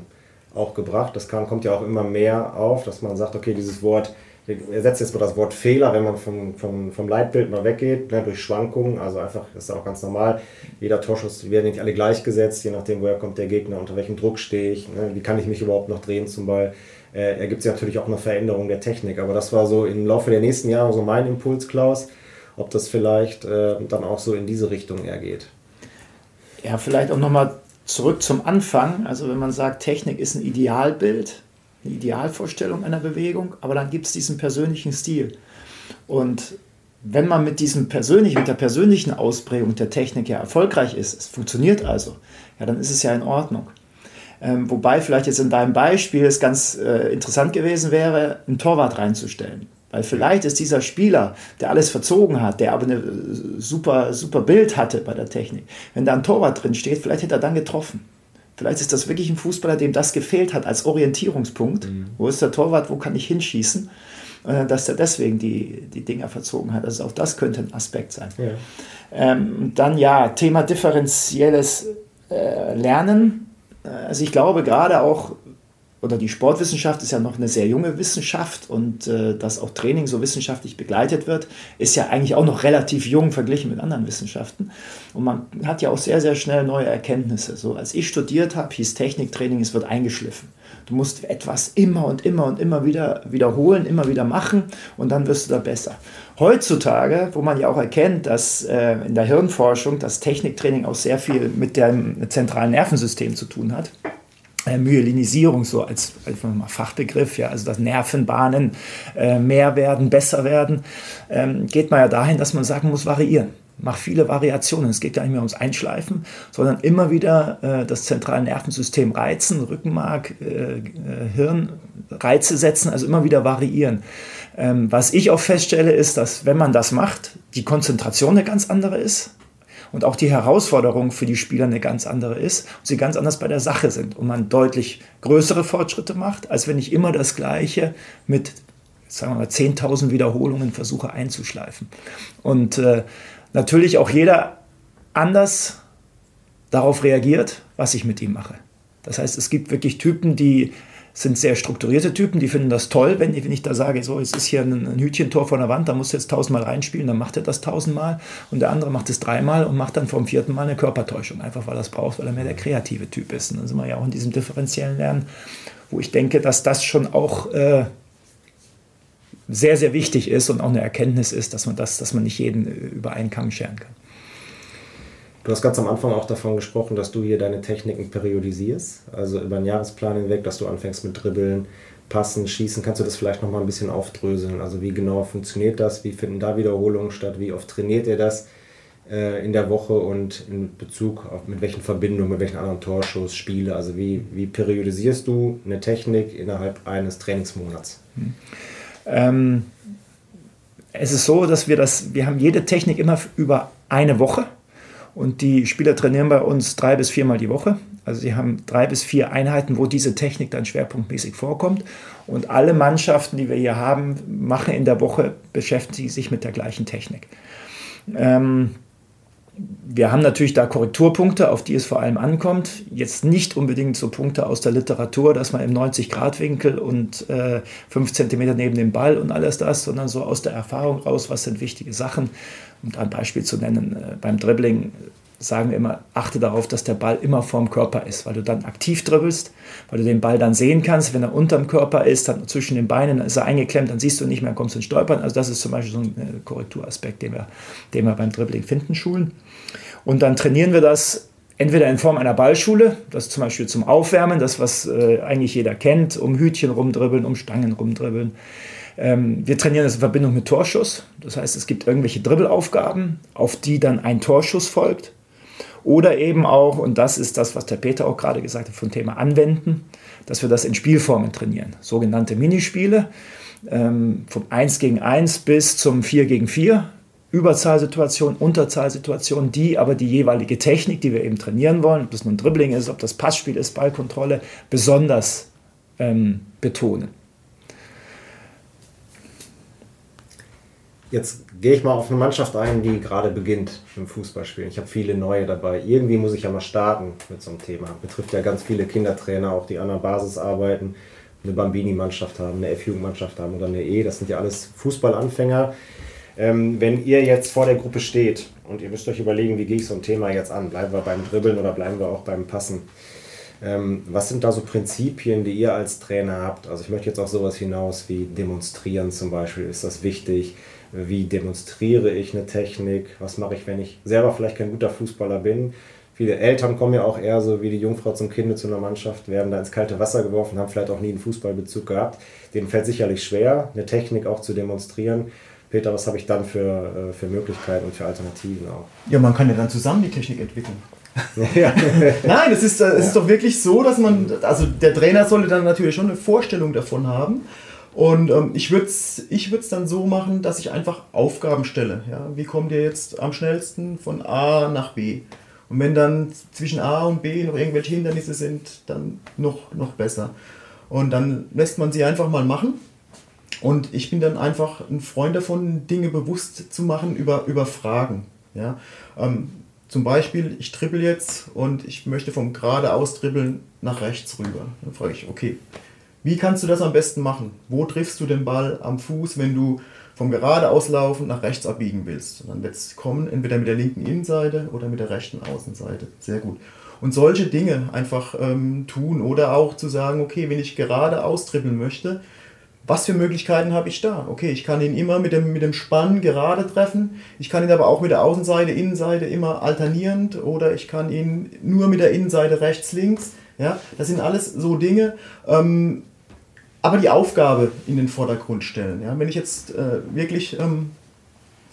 Speaker 2: auch gebracht. Das kann, kommt ja auch immer mehr auf, dass man sagt, okay, dieses Wort wir ersetzen jetzt mal das Wort Fehler, wenn man vom, vom, vom Leitbild mal weggeht, ne, durch Schwankungen, also einfach, ist auch ganz normal. Jeder Torschuss, werden nicht alle gleichgesetzt, je nachdem, woher kommt der Gegner, unter welchem Druck stehe ich, ne, wie kann ich mich überhaupt noch drehen zum Ball. Äh, ergibt sich natürlich auch eine Veränderung der Technik, aber das war so im Laufe der nächsten Jahre so mein Impuls, Klaus. ob das vielleicht äh, dann auch so in diese Richtung eher geht.
Speaker 3: Ja, vielleicht auch nochmal zurück zum Anfang. Also wenn man sagt, Technik ist ein Idealbild, eine Idealvorstellung einer Bewegung, aber dann gibt es diesen persönlichen Stil. Und wenn man mit diesem persönlichen, mit der persönlichen Ausprägung der Technik ja erfolgreich ist, es funktioniert also, ja, dann ist es ja in Ordnung. Ähm, wobei vielleicht jetzt in deinem Beispiel es ganz äh, interessant gewesen wäre, einen Torwart reinzustellen. Weil vielleicht ist dieser Spieler, der alles verzogen hat, der aber ein super, super Bild hatte bei der Technik, wenn da ein Torwart drin steht, vielleicht hätte er dann getroffen. Vielleicht ist das wirklich ein Fußballer, dem das gefehlt hat als Orientierungspunkt. Mhm. Wo ist der Torwart, wo kann ich hinschießen? Äh, dass er deswegen die, die Dinger verzogen hat. Also auch das könnte ein Aspekt sein. Ja. Ähm, dann ja, Thema differenzielles äh, Lernen. Äh, also ich glaube gerade auch oder die Sportwissenschaft ist ja noch eine sehr junge Wissenschaft und äh, dass auch Training so wissenschaftlich begleitet wird, ist ja eigentlich auch noch relativ jung verglichen mit anderen Wissenschaften. Und man hat ja auch sehr, sehr schnell neue Erkenntnisse. So als ich studiert habe, hieß Techniktraining, es wird eingeschliffen. Du musst etwas immer und immer und immer wieder wiederholen, immer wieder machen und dann wirst du da besser. Heutzutage, wo man ja auch erkennt, dass äh, in der Hirnforschung das Techniktraining auch sehr viel mit dem zentralen Nervensystem zu tun hat, Myelinisierung so als, als Fachbegriff, ja, also dass Nervenbahnen äh, mehr werden, besser werden, ähm, geht man ja dahin, dass man sagen muss, variieren. Mach viele Variationen. Es geht gar nicht mehr ums Einschleifen, sondern immer wieder äh, das zentrale Nervensystem reizen, Rückenmark, äh, äh Hirn, Reize setzen, also immer wieder variieren. Ähm, was ich auch feststelle, ist, dass wenn man das macht, die Konzentration eine ganz andere ist und auch die Herausforderung für die Spieler eine ganz andere ist und sie ganz anders bei der Sache sind und man deutlich größere Fortschritte macht, als wenn ich immer das Gleiche mit sagen wir mal 10.000 Wiederholungen versuche einzuschleifen. Und äh, natürlich auch jeder anders darauf reagiert, was ich mit ihm mache. Das heißt, es gibt wirklich Typen, die sind sehr strukturierte Typen, die finden das toll, wenn, wenn ich da sage, so, es ist hier ein, ein Hütchentor vor der Wand, da musst du jetzt tausendmal reinspielen, dann macht er das tausendmal und der andere macht es dreimal und macht dann vom vierten Mal eine Körpertäuschung, einfach weil er es braucht, weil er mehr der kreative Typ ist. Und dann sind wir ja auch in diesem differenziellen Lernen, wo ich denke, dass das schon auch äh, sehr, sehr wichtig ist und auch eine Erkenntnis ist, dass man das, dass man nicht jeden über einen Kamm scheren kann.
Speaker 2: Du hast ganz am Anfang auch davon gesprochen, dass du hier deine Techniken periodisierst, also über einen Jahresplan hinweg, dass du anfängst mit Dribbeln, Passen, Schießen. Kannst du das vielleicht nochmal ein bisschen aufdröseln? Also wie genau funktioniert das? Wie finden da Wiederholungen statt? Wie oft trainiert ihr das äh, in der Woche und in Bezug auf mit welchen Verbindungen, mit welchen anderen Torschuss, Spiele? Also wie, wie periodisierst du eine Technik innerhalb eines Trainingsmonats? Hm.
Speaker 3: Ähm, es ist so, dass wir das, wir haben jede Technik immer über eine Woche und die Spieler trainieren bei uns drei bis viermal die Woche. Also sie haben drei bis vier Einheiten, wo diese Technik dann schwerpunktmäßig vorkommt. Und alle Mannschaften, die wir hier haben, machen in der Woche, beschäftigen sich mit der gleichen Technik. Ähm, wir haben natürlich da Korrekturpunkte, auf die es vor allem ankommt. Jetzt nicht unbedingt so Punkte aus der Literatur, dass man im 90-Grad-Winkel und äh, 5 cm neben dem Ball und alles das, sondern so aus der Erfahrung raus, was sind wichtige Sachen. Um da ein Beispiel zu nennen, äh, beim Dribbling sagen wir immer, achte darauf, dass der Ball immer vorm Körper ist, weil du dann aktiv dribbelst, weil du den Ball dann sehen kannst, wenn er unterm Körper ist, dann zwischen den Beinen, dann ist er eingeklemmt, dann siehst du nicht mehr, kommst ins Stolpern. Also das ist zum Beispiel so ein äh, Korrekturaspekt, den wir, den wir beim Dribbling finden, schulen. Und dann trainieren wir das entweder in Form einer Ballschule, das zum Beispiel zum Aufwärmen, das was äh, eigentlich jeder kennt, um Hütchen rumdribbeln, um Stangen rumdribbeln. Ähm, wir trainieren das in Verbindung mit Torschuss. Das heißt, es gibt irgendwelche Dribbelaufgaben, auf die dann ein Torschuss folgt. Oder eben auch, und das ist das, was der Peter auch gerade gesagt hat, vom Thema Anwenden, dass wir das in Spielformen trainieren. Sogenannte Minispiele, ähm, vom 1 gegen 1 bis zum 4 gegen 4. Überzahlsituation, Unterzahlsituation, die aber die jeweilige Technik, die wir eben trainieren wollen, ob das nun Dribbling ist, ob das Passspiel ist, Ballkontrolle, besonders ähm, betonen.
Speaker 2: Jetzt gehe ich mal auf eine Mannschaft ein, die gerade beginnt im Fußballspielen. Ich habe viele neue dabei. Irgendwie muss ich ja mal starten mit so einem Thema. Betrifft ja ganz viele Kindertrainer, auch die an der Basis arbeiten, eine Bambini-Mannschaft haben, eine F-Jugendmannschaft haben oder eine E. Das sind ja alles Fußballanfänger. Ähm, wenn ihr jetzt vor der Gruppe steht und ihr müsst euch überlegen, wie gehe ich so ein Thema jetzt an? Bleiben wir beim Dribbeln oder bleiben wir auch beim Passen? Ähm, was sind da so Prinzipien, die ihr als Trainer habt? Also ich möchte jetzt auch sowas hinaus wie demonstrieren zum Beispiel. Ist das wichtig? Wie demonstriere ich eine Technik? Was mache ich, wenn ich selber vielleicht kein guter Fußballer bin? Viele Eltern kommen ja auch eher so wie die Jungfrau zum Kind zu einer Mannschaft, werden da ins kalte Wasser geworfen, haben vielleicht auch nie einen Fußballbezug gehabt. Denen fällt sicherlich schwer, eine Technik auch zu demonstrieren. Peter, was habe ich dann für, äh, für Möglichkeiten und für Alternativen auch?
Speaker 4: Ja, man kann ja dann zusammen die Technik entwickeln. ja. Nein, es ist, es ist doch wirklich so, dass man, also der Trainer sollte dann natürlich schon eine Vorstellung davon haben. Und ähm, ich würde es ich dann so machen, dass ich einfach Aufgaben stelle. Ja? Wie kommt ihr jetzt am schnellsten von A nach B? Und wenn dann zwischen A und B noch irgendwelche Hindernisse sind, dann noch, noch besser. Und dann lässt man sie einfach mal machen. Und ich bin dann einfach ein Freund davon, Dinge bewusst zu machen über, über Fragen. Ja? Ähm, zum Beispiel, ich trippel jetzt und ich möchte vom geradeaus dribbeln nach rechts rüber. Dann frage ich, okay, wie kannst du das am besten machen? Wo triffst du den Ball am Fuß, wenn du vom geradeauslaufen nach rechts abbiegen willst? Und dann wird es kommen, entweder mit der linken Innenseite oder mit der rechten Außenseite. Sehr gut. Und solche Dinge einfach ähm, tun oder auch zu sagen, okay, wenn ich gerade austribbeln möchte, was für Möglichkeiten habe ich da? Okay, ich kann ihn immer mit dem, mit dem Spann gerade treffen, ich kann ihn aber auch mit der Außenseite, Innenseite immer alternierend oder ich kann ihn nur mit der Innenseite rechts, links. Ja, das sind alles so Dinge, ähm, aber die Aufgabe in den Vordergrund stellen. Ja, wenn ich jetzt äh, wirklich ähm,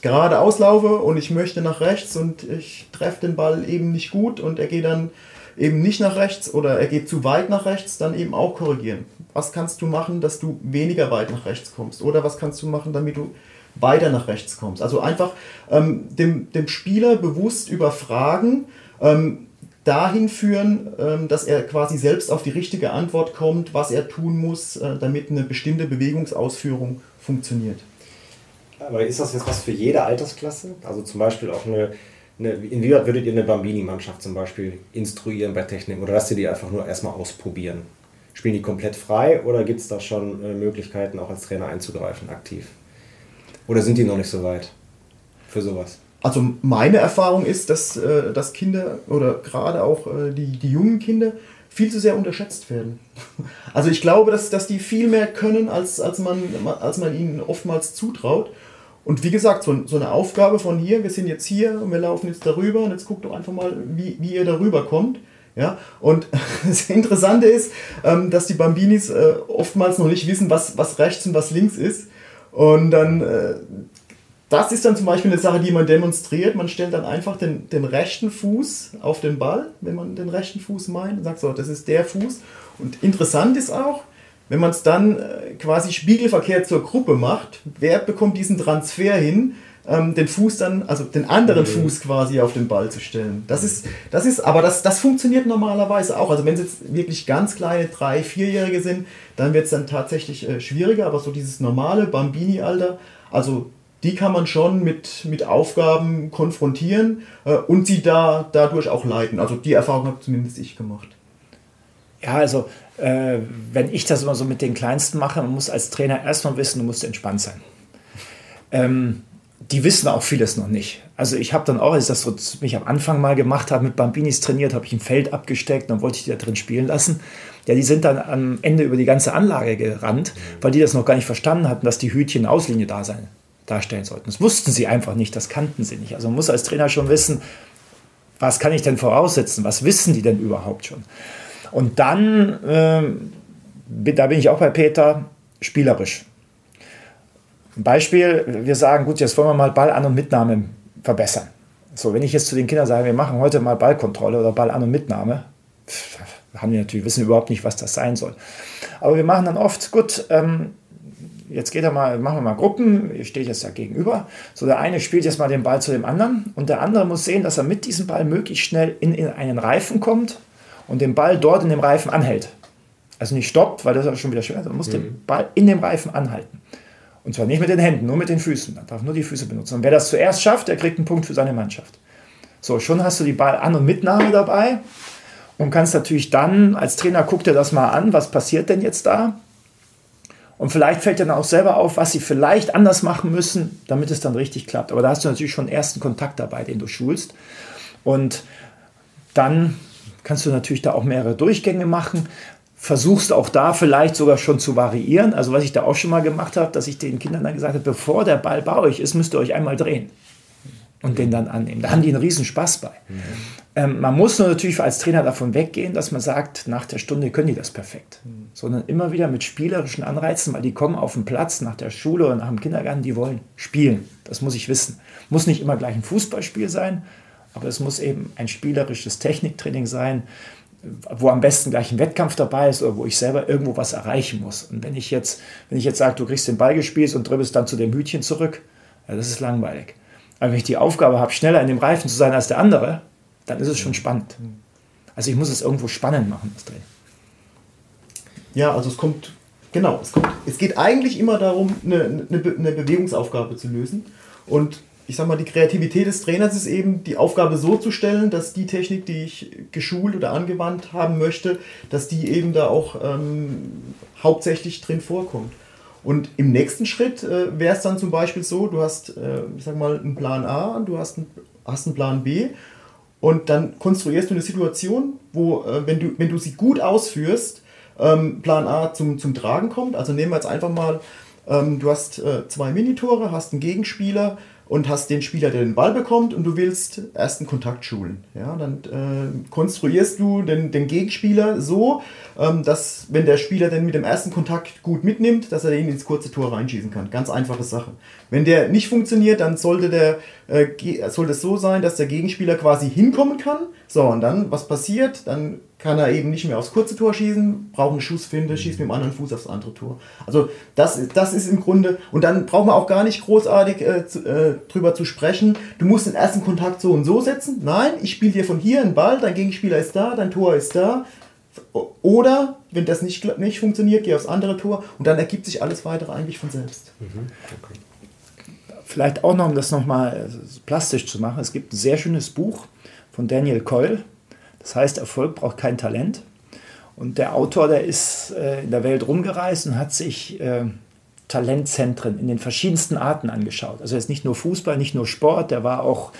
Speaker 4: gerade auslaufe und ich möchte nach rechts und ich treffe den Ball eben nicht gut und er geht dann eben nicht nach rechts oder er geht zu weit nach rechts, dann eben auch korrigieren. Was kannst du machen, dass du weniger weit nach rechts kommst? Oder was kannst du machen, damit du weiter nach rechts kommst? Also einfach ähm, dem, dem Spieler bewusst überfragen, ähm, dahin führen, ähm, dass er quasi selbst auf die richtige Antwort kommt, was er tun muss, äh, damit eine bestimmte Bewegungsausführung funktioniert.
Speaker 2: Aber ist das jetzt was für jede Altersklasse? Also zum Beispiel auch eine, eine inwieweit würdet ihr eine Bambini-Mannschaft zum Beispiel instruieren bei Technik oder lasst ihr die einfach nur erstmal ausprobieren? Spielen die komplett frei oder gibt es da schon äh, Möglichkeiten, auch als Trainer einzugreifen, aktiv? Oder sind die noch nicht so weit für sowas?
Speaker 4: Also meine Erfahrung ist, dass, äh, dass Kinder oder gerade auch äh, die, die jungen Kinder viel zu sehr unterschätzt werden. Also ich glaube, dass, dass die viel mehr können, als, als, man, als man ihnen oftmals zutraut. Und wie gesagt, so, so eine Aufgabe von hier, wir sind jetzt hier und wir laufen jetzt darüber und jetzt guckt doch einfach mal, wie, wie ihr darüber kommt. Ja, und das Interessante ist, ähm, dass die Bambinis äh, oftmals noch nicht wissen, was, was rechts und was links ist. Und dann, äh, das ist dann zum Beispiel eine Sache, die man demonstriert. Man stellt dann einfach den, den rechten Fuß auf den Ball, wenn man den rechten Fuß meint, und sagt so, das ist der Fuß. Und interessant ist auch, wenn man es dann äh, quasi spiegelverkehrt zur Gruppe macht, wer bekommt diesen Transfer hin, ähm, den Fuß dann, also den anderen mhm. Fuß quasi auf den Ball zu stellen. Das ist, das ist, aber das, das funktioniert normalerweise auch. Also wenn es jetzt wirklich ganz kleine drei, vierjährige sind, dann wird es dann tatsächlich äh, schwieriger, aber so dieses normale Bambini-Alter, also die kann man schon mit, mit Aufgaben konfrontieren äh, und sie da dadurch auch leiten. Also die Erfahrung habe zumindest ich gemacht.
Speaker 3: Ja, also äh, wenn ich das immer so mit den Kleinsten mache, man muss als Trainer erstmal wissen, du musst entspannt sein. Ähm, die wissen auch vieles noch nicht. Also ich habe dann auch, als ich das so mich am Anfang mal gemacht habe, mit Bambinis trainiert, habe ich ein Feld abgesteckt, dann wollte ich die da drin spielen lassen. Ja, die sind dann am Ende über die ganze Anlage gerannt, weil die das noch gar nicht verstanden hatten, dass die Hütchen Auslinie da sein, darstellen sollten. Das wussten sie einfach nicht, das kannten sie nicht. Also man muss als Trainer schon wissen, was kann ich denn voraussetzen, was wissen die denn überhaupt schon. Und dann, äh, da bin ich auch bei Peter, spielerisch. Beispiel, wir sagen, gut, jetzt wollen wir mal Ball an und Mitnahme verbessern. So, wenn ich jetzt zu den Kindern sage, wir machen heute mal Ballkontrolle oder Ball an und Mitnahme, haben die natürlich, wissen überhaupt nicht, was das sein soll. Aber wir machen dann oft, gut, ähm, jetzt geht er mal, machen wir mal Gruppen, ihr steht jetzt da gegenüber. So, der eine spielt jetzt mal den Ball zu dem anderen und der andere muss sehen, dass er mit diesem Ball möglichst schnell in, in einen Reifen kommt und den Ball dort in dem Reifen anhält. Also nicht stoppt, weil das ist schon wieder schwer, sondern muss mhm. den Ball in dem Reifen anhalten. Und zwar nicht mit den Händen, nur mit den Füßen. Man darf nur die Füße benutzen. Und wer das zuerst schafft, der kriegt einen Punkt für seine Mannschaft. So, schon hast du die Ball-An- und Mitnahme dabei und kannst natürlich dann, als Trainer, guck dir das mal an, was passiert denn jetzt da? Und vielleicht fällt dir dann auch selber auf, was sie vielleicht anders machen müssen, damit es dann richtig klappt. Aber da hast du natürlich schon ersten Kontakt dabei, den du schulst. Und dann kannst du natürlich da auch mehrere Durchgänge machen. Versuchst auch da vielleicht sogar schon zu variieren. Also was ich da auch schon mal gemacht habe, dass ich den Kindern dann gesagt habe, bevor der Ball bei euch ist, müsst ihr euch einmal drehen und den dann annehmen. Da haben die einen riesen Spaß bei. Mhm. Ähm, man muss nur natürlich als Trainer davon weggehen, dass man sagt, nach der Stunde können die das perfekt. Mhm. Sondern immer wieder mit spielerischen Anreizen, weil die kommen auf den Platz nach der Schule oder nach dem Kindergarten, die wollen spielen. Das muss ich wissen. Muss nicht immer gleich ein Fußballspiel sein, aber es muss eben ein spielerisches Techniktraining sein, wo am besten gleich ein Wettkampf dabei ist oder wo ich selber irgendwo was erreichen muss. Und wenn ich jetzt, wenn ich jetzt sage, du kriegst den Ball gespielt und dribbelst dann zu dem Hütchen zurück, ja, das ist langweilig. Aber wenn ich die Aufgabe habe, schneller in dem Reifen zu sein als der andere, dann ist es schon spannend. Also ich muss es irgendwo spannend machen, das Training.
Speaker 4: Ja, also es kommt, genau, es, kommt, es geht eigentlich immer darum, eine, eine, eine Bewegungsaufgabe zu lösen. Und ich sag mal, die Kreativität des Trainers ist eben, die Aufgabe so zu stellen, dass die Technik, die ich geschult oder angewandt haben möchte, dass die eben da auch ähm, hauptsächlich drin vorkommt. Und im nächsten Schritt äh, wäre es dann zum Beispiel so, du hast, äh, ich sag mal, einen Plan A, du hast, ein, hast einen Plan B und dann konstruierst du eine Situation, wo, äh, wenn, du, wenn du sie gut ausführst, ähm, Plan A zum, zum Tragen kommt. Also nehmen wir jetzt einfach mal, ähm, du hast äh, zwei Minitore, hast einen Gegenspieler, und hast den Spieler, der den Ball bekommt und du willst ersten Kontakt schulen. Ja, dann äh, konstruierst du den, den Gegenspieler so, ähm, dass wenn der Spieler dann mit dem ersten Kontakt gut mitnimmt, dass er ihn ins kurze Tor reinschießen kann. Ganz einfache Sache. Wenn der nicht funktioniert, dann sollte, der, äh, sollte es so sein, dass der Gegenspieler quasi hinkommen kann. So, und dann, was passiert? Dann kann er eben nicht mehr aufs kurze Tor schießen, braucht eine Schussfinte, schießt mit dem anderen Fuß aufs andere Tor. Also das, das ist im Grunde, und dann braucht man auch gar nicht großartig äh, zu, äh, drüber zu sprechen, du musst den ersten Kontakt so und so setzen. Nein, ich spiele dir von hier einen Ball, dein Gegenspieler ist da, dein Tor ist da. Oder, wenn das nicht, nicht funktioniert, geh aufs andere Tor und dann ergibt sich alles weitere eigentlich von selbst. Mhm. Okay.
Speaker 3: Vielleicht auch noch, um das nochmal äh, plastisch zu machen, es gibt ein sehr schönes Buch von Daniel Coyle, das heißt, Erfolg braucht kein Talent. Und der Autor, der ist äh, in der Welt rumgereist und hat sich äh, Talentzentren in den verschiedensten Arten angeschaut. Also jetzt nicht nur Fußball, nicht nur Sport, der war auch,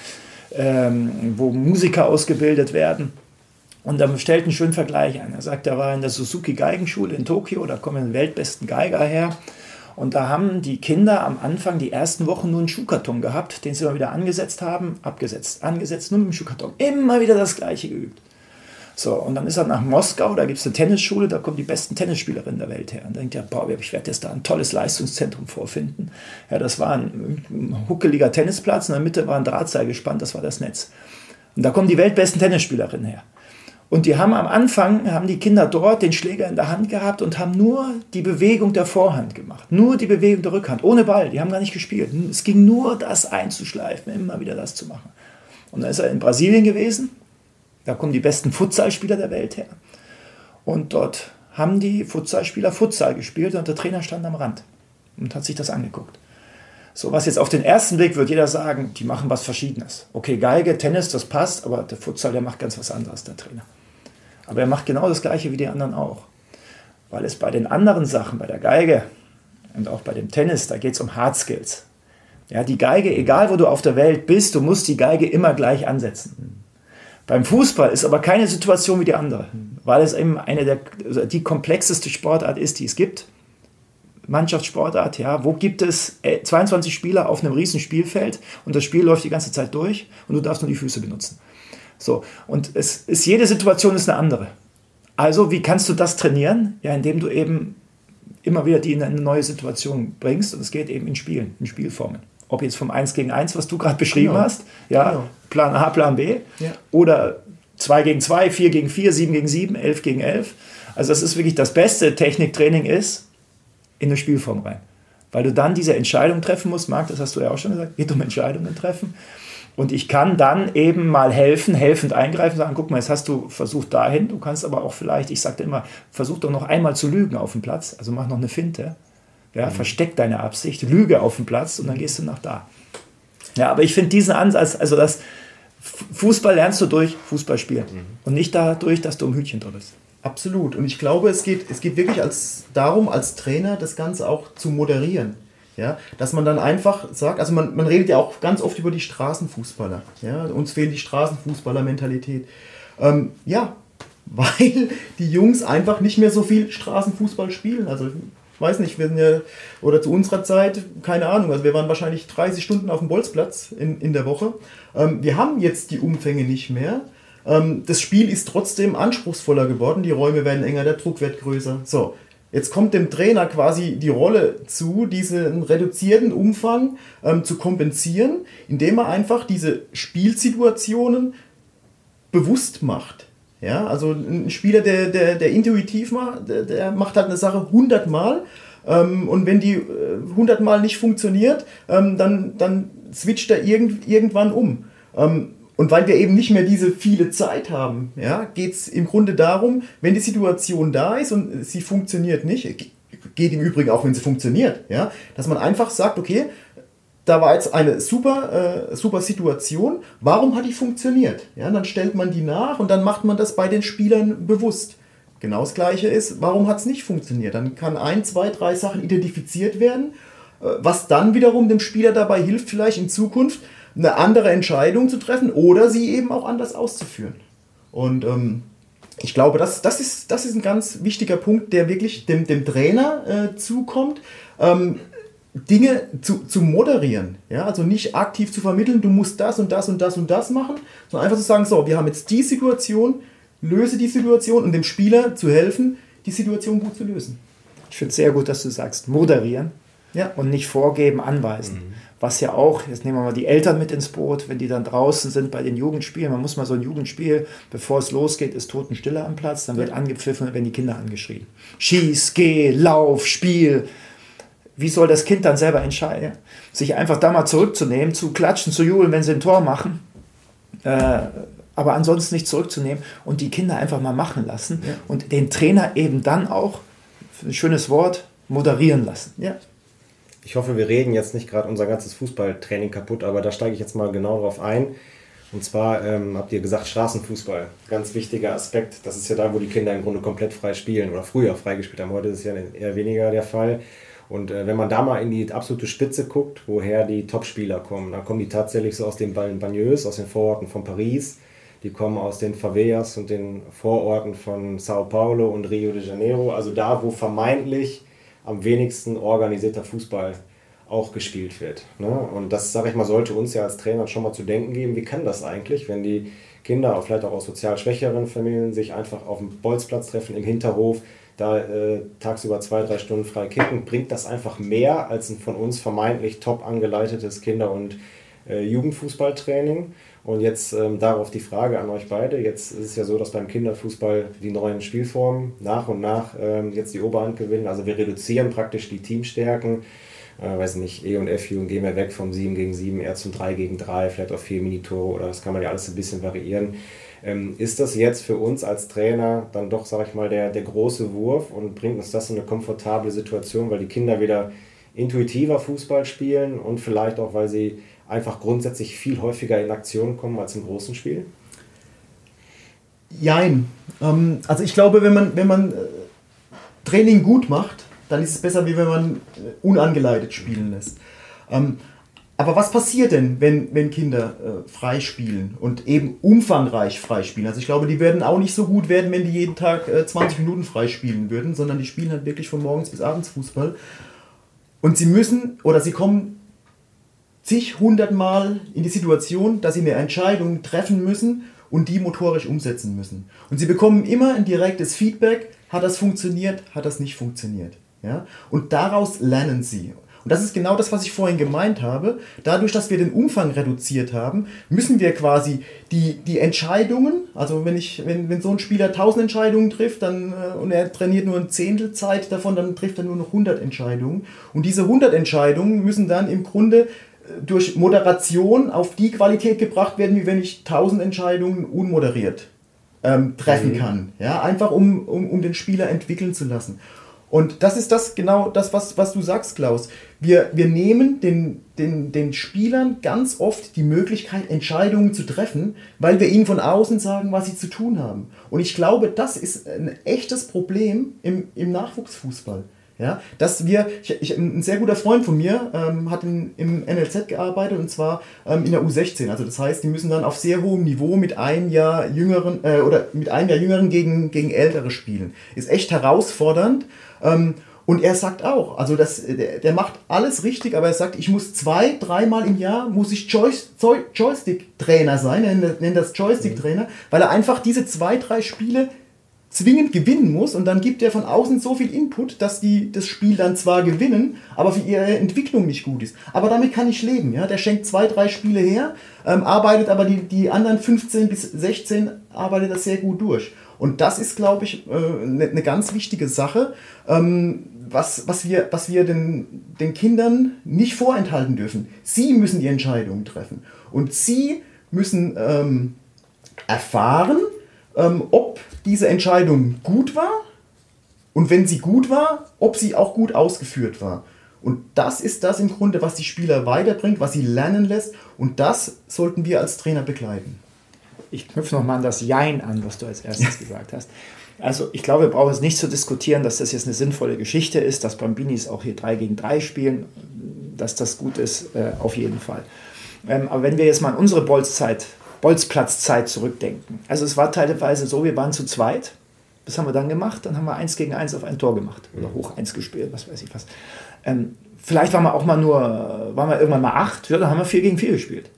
Speaker 3: ähm, wo Musiker ausgebildet werden. Und er stellt einen schönen Vergleich an. Er sagt, er war in der Suzuki Geigenschule in Tokio, da kommen die weltbesten Geiger her. Und da haben die Kinder am Anfang die ersten Wochen nur einen Schuhkarton gehabt, den sie immer wieder angesetzt haben, abgesetzt, angesetzt, nur mit dem Schuhkarton. Immer wieder das Gleiche geübt. So, und dann ist er nach Moskau, da gibt es eine Tennisschule, da kommen die besten Tennisspielerinnen der Welt her. Und denkt er, boah, ich werde jetzt da ein tolles Leistungszentrum vorfinden. Ja, das war ein, ein huckeliger Tennisplatz, in der Mitte war ein Drahtseil gespannt, das war das Netz. Und da kommen die weltbesten Tennisspielerinnen her. Und die haben am Anfang, haben die Kinder dort den Schläger in der Hand gehabt und haben nur die Bewegung der Vorhand gemacht. Nur die Bewegung der Rückhand, ohne Ball. Die haben gar nicht gespielt. Es ging nur das einzuschleifen, immer wieder das zu machen. Und dann ist er in Brasilien gewesen da kommen die besten Futsalspieler der Welt her. Und dort haben die Futsalspieler Futsal gespielt und der Trainer stand am Rand und hat sich das angeguckt. So was jetzt auf den ersten Blick wird jeder sagen, die machen was Verschiedenes. Okay, Geige, Tennis, das passt, aber der Futsal, der macht ganz was anderes, der Trainer. Aber er macht genau das Gleiche wie die anderen auch. Weil es bei den anderen Sachen, bei der Geige und auch bei dem Tennis, da geht es um Hard Skills. Ja, die Geige, egal wo du auf der Welt bist, du musst die Geige immer gleich ansetzen. Beim Fußball ist aber keine Situation wie die andere, weil es eben eine der, also die komplexeste Sportart ist, die es gibt. Mannschaftssportart, ja, wo gibt es 22 äh, Spieler auf einem riesen Spielfeld und das Spiel läuft die ganze Zeit durch und du darfst nur die Füße benutzen. So, und es ist, jede Situation ist eine andere. Also, wie kannst du das trainieren? Ja, indem du eben immer wieder die in eine neue Situation bringst und es geht eben in Spielen, in Spielformen ob jetzt vom 1 gegen 1, was du gerade beschrieben genau. hast, ja, genau. Plan A, Plan B, ja. oder 2 gegen 2, 4 gegen 4, 7 gegen 7, 11 gegen 11. Also das ist wirklich das beste Techniktraining ist, in eine Spielform rein. Weil du dann diese Entscheidung treffen musst, Marc, das hast du ja auch schon gesagt, geht um Entscheidungen treffen. Und ich kann dann eben mal helfen, helfend eingreifen, sagen, guck mal, jetzt hast du versucht dahin, du kannst aber auch vielleicht, ich sagte immer, versuch doch noch einmal zu lügen auf dem Platz, also mach noch eine Finte. Ja, mhm. Versteck deine Absicht, lüge auf dem Platz und dann gehst du nach da. Ja, aber ich finde diesen Ansatz, also das Fußball lernst du durch Fußballspielen mhm. und nicht dadurch, dass du um Hütchen bist.
Speaker 4: Absolut. Und ich glaube, es geht, es geht wirklich als, darum, als Trainer das Ganze auch zu moderieren. Ja, dass man dann einfach sagt, also man, man redet ja auch ganz oft über die Straßenfußballer. Ja, uns fehlt die Straßenfußballer-Mentalität. Ähm, ja, weil die Jungs einfach nicht mehr so viel Straßenfußball spielen. Also weiß nicht, wir sind ja, oder zu unserer Zeit, keine Ahnung, also wir waren wahrscheinlich 30 Stunden auf dem Bolzplatz in, in der Woche. Ähm, wir haben jetzt die Umfänge nicht mehr. Ähm, das Spiel ist trotzdem anspruchsvoller geworden, die Räume werden enger, der Druck wird größer. So, jetzt kommt dem Trainer quasi die Rolle zu, diesen reduzierten Umfang ähm, zu kompensieren, indem er einfach diese Spielsituationen bewusst macht. Ja, also ein Spieler, der, der, der intuitiv macht, der, der macht halt eine Sache 100 Mal ähm, und wenn die äh, 100 Mal nicht funktioniert, ähm, dann, dann switcht er irgend, irgendwann um. Ähm, und weil wir eben nicht mehr diese viele Zeit haben, ja, geht es im Grunde darum, wenn die Situation da ist und sie funktioniert nicht, geht im Übrigen auch, wenn sie funktioniert, ja, dass man einfach sagt, okay, da war jetzt eine super, äh, super Situation. Warum hat die funktioniert? Ja, dann stellt man die nach und dann macht man das bei den Spielern bewusst. Genau das Gleiche ist, warum hat es nicht funktioniert? Dann kann ein, zwei, drei Sachen identifiziert werden, äh, was dann wiederum dem Spieler dabei hilft, vielleicht in Zukunft eine andere Entscheidung zu treffen oder sie eben auch anders auszuführen. Und ähm, ich glaube, das, das, ist, das ist ein ganz wichtiger Punkt, der wirklich dem, dem Trainer äh, zukommt. Ähm, Dinge zu, zu moderieren. Ja? Also nicht aktiv zu vermitteln, du musst das und das und das und das machen, sondern einfach zu sagen, so, wir haben jetzt die Situation, löse die Situation und dem Spieler zu helfen, die Situation gut zu lösen.
Speaker 3: Ich finde es sehr gut, dass du sagst, moderieren ja. und nicht vorgeben, anweisen. Mhm. Was ja auch, jetzt nehmen wir mal die Eltern mit ins Boot, wenn die dann draußen sind bei den Jugendspielen. Man muss mal so ein Jugendspiel, bevor es losgeht, ist Totenstille am Platz, dann wird ja. angepfiffen und werden die Kinder angeschrien. Schieß, geh, lauf, spiel wie soll das Kind dann selber entscheiden? Sich einfach da mal zurückzunehmen, zu klatschen, zu jubeln, wenn sie ein Tor machen, äh, aber ansonsten nicht zurückzunehmen und die Kinder einfach mal machen lassen ja. und den Trainer eben dann auch, ein schönes Wort, moderieren lassen.
Speaker 2: Ja. Ich hoffe, wir reden jetzt nicht gerade unser ganzes Fußballtraining kaputt, aber da steige ich jetzt mal genau drauf ein. Und zwar ähm, habt ihr gesagt, Straßenfußball. Ganz wichtiger Aspekt. Das ist ja da, wo die Kinder im Grunde komplett frei spielen oder früher frei gespielt haben. Heute ist es ja eher weniger der Fall. Und äh, wenn man da mal in die absolute Spitze guckt, woher die Topspieler kommen, dann kommen die tatsächlich so aus den Bagneus, aus den Vororten von Paris. Die kommen aus den Favelas und den Vororten von Sao Paulo und Rio de Janeiro. Also da, wo vermeintlich am wenigsten organisierter Fußball auch gespielt wird. Ne? Und das, sage ich mal, sollte uns ja als Trainer schon mal zu denken geben, wie kann das eigentlich, wenn die Kinder, vielleicht auch aus sozial schwächeren Familien, sich einfach auf dem Bolzplatz treffen, im Hinterhof, da äh, tagsüber zwei, drei Stunden frei kicken, bringt das einfach mehr als ein von uns vermeintlich top angeleitetes Kinder- und äh, Jugendfußballtraining. Und jetzt ähm, darauf die Frage an euch beide. Jetzt ist es ja so, dass beim Kinderfußball die neuen Spielformen nach und nach ähm, jetzt die Oberhand gewinnen. Also wir reduzieren praktisch die Teamstärken. Äh, weiß nicht, E und F-Jugend gehen wir weg vom 7 gegen 7 eher zum 3 gegen 3, vielleicht auf 4 Minitore oder das kann man ja alles ein bisschen variieren. Ähm, ist das jetzt für uns als Trainer dann doch, sage ich mal, der, der große Wurf und bringt uns das in eine komfortable Situation, weil die Kinder wieder intuitiver Fußball spielen und vielleicht auch, weil sie einfach grundsätzlich viel häufiger in Aktion kommen als im großen Spiel?
Speaker 4: Jein. Ähm, also ich glaube, wenn man, wenn man äh, Training gut macht, dann ist es besser, wie wenn man äh, unangeleitet spielen lässt. Aber was passiert denn, wenn, wenn Kinder äh, freispielen und eben umfangreich freispielen? Also ich glaube, die werden auch nicht so gut werden, wenn die jeden Tag äh, 20 Minuten freispielen würden, sondern die spielen halt wirklich von morgens bis abends Fußball. Und sie müssen oder sie kommen zig, hundertmal in die Situation, dass sie eine Entscheidung treffen müssen und die motorisch umsetzen müssen. Und sie bekommen immer ein direktes Feedback, hat das funktioniert, hat das nicht funktioniert. Ja? Und daraus lernen sie. Und das ist genau das, was ich vorhin gemeint habe. Dadurch, dass wir den Umfang reduziert haben, müssen wir quasi die, die Entscheidungen, also wenn, ich, wenn, wenn so ein Spieler 1000 Entscheidungen trifft dann, äh, und er trainiert nur ein Zehntel Zeit davon, dann trifft er nur noch 100 Entscheidungen. Und diese 100 Entscheidungen müssen dann im Grunde äh, durch Moderation auf die Qualität gebracht werden, wie wenn ich 1000 Entscheidungen unmoderiert ähm, treffen mhm. kann. Ja, einfach um, um, um den Spieler entwickeln zu lassen. Und das ist das genau das, was, was du sagst, Klaus. Wir, wir nehmen den, den, den Spielern ganz oft die Möglichkeit, Entscheidungen zu treffen, weil wir ihnen von außen sagen, was sie zu tun haben. Und ich glaube, das ist ein echtes Problem im, im Nachwuchsfußball. Ja, dass wir, ich, ich, ein sehr guter Freund von mir ähm, hat in, im NLZ gearbeitet und zwar ähm, in der U16. Also das heißt, die müssen dann auf sehr hohem Niveau mit einem Jahr jüngeren äh, oder mit einem Jahr jüngeren gegen, gegen ältere spielen. Ist echt herausfordernd. Ähm, und er sagt auch, also das, der, der, macht alles richtig, aber er sagt, ich muss zwei, dreimal im Jahr muss ich Joystick-Trainer sein, nennt das Joystick-Trainer, weil er einfach diese zwei, drei Spiele zwingend gewinnen muss und dann gibt er von außen so viel Input, dass die das Spiel dann zwar gewinnen, aber für ihre Entwicklung nicht gut ist. Aber damit kann ich leben. Ja? Der schenkt zwei, drei Spiele her, ähm, arbeitet aber die, die anderen 15 bis 16 arbeitet das sehr gut durch. Und das ist, glaube ich, eine äh, ne ganz wichtige Sache, ähm, was, was wir, was wir den, den Kindern nicht vorenthalten dürfen. Sie müssen die Entscheidungen treffen. Und sie müssen ähm, erfahren, ähm, ob diese Entscheidung gut war und wenn sie gut war, ob sie auch gut ausgeführt war. Und das ist das im Grunde, was die Spieler weiterbringt, was sie lernen lässt. Und das sollten wir als Trainer begleiten.
Speaker 3: Ich knüpfe nochmal an das Jein an, was du als erstes gesagt hast. Also ich glaube, wir brauchen es nicht zu diskutieren, dass das jetzt eine sinnvolle Geschichte ist, dass Bambinis auch hier 3 gegen 3 spielen, dass das gut ist, äh, auf jeden Fall. Ähm, aber wenn wir jetzt mal an unsere Bolzzeit Bolzplatzzeit zurückdenken. Also es war teilweise so, wir waren zu zweit. Was haben wir dann gemacht? Dann haben wir eins gegen eins auf ein Tor gemacht. Oder hoch eins gespielt, was weiß ich was. Ähm, vielleicht waren wir auch mal nur, waren wir irgendwann mal acht, ja, dann haben wir vier gegen vier gespielt.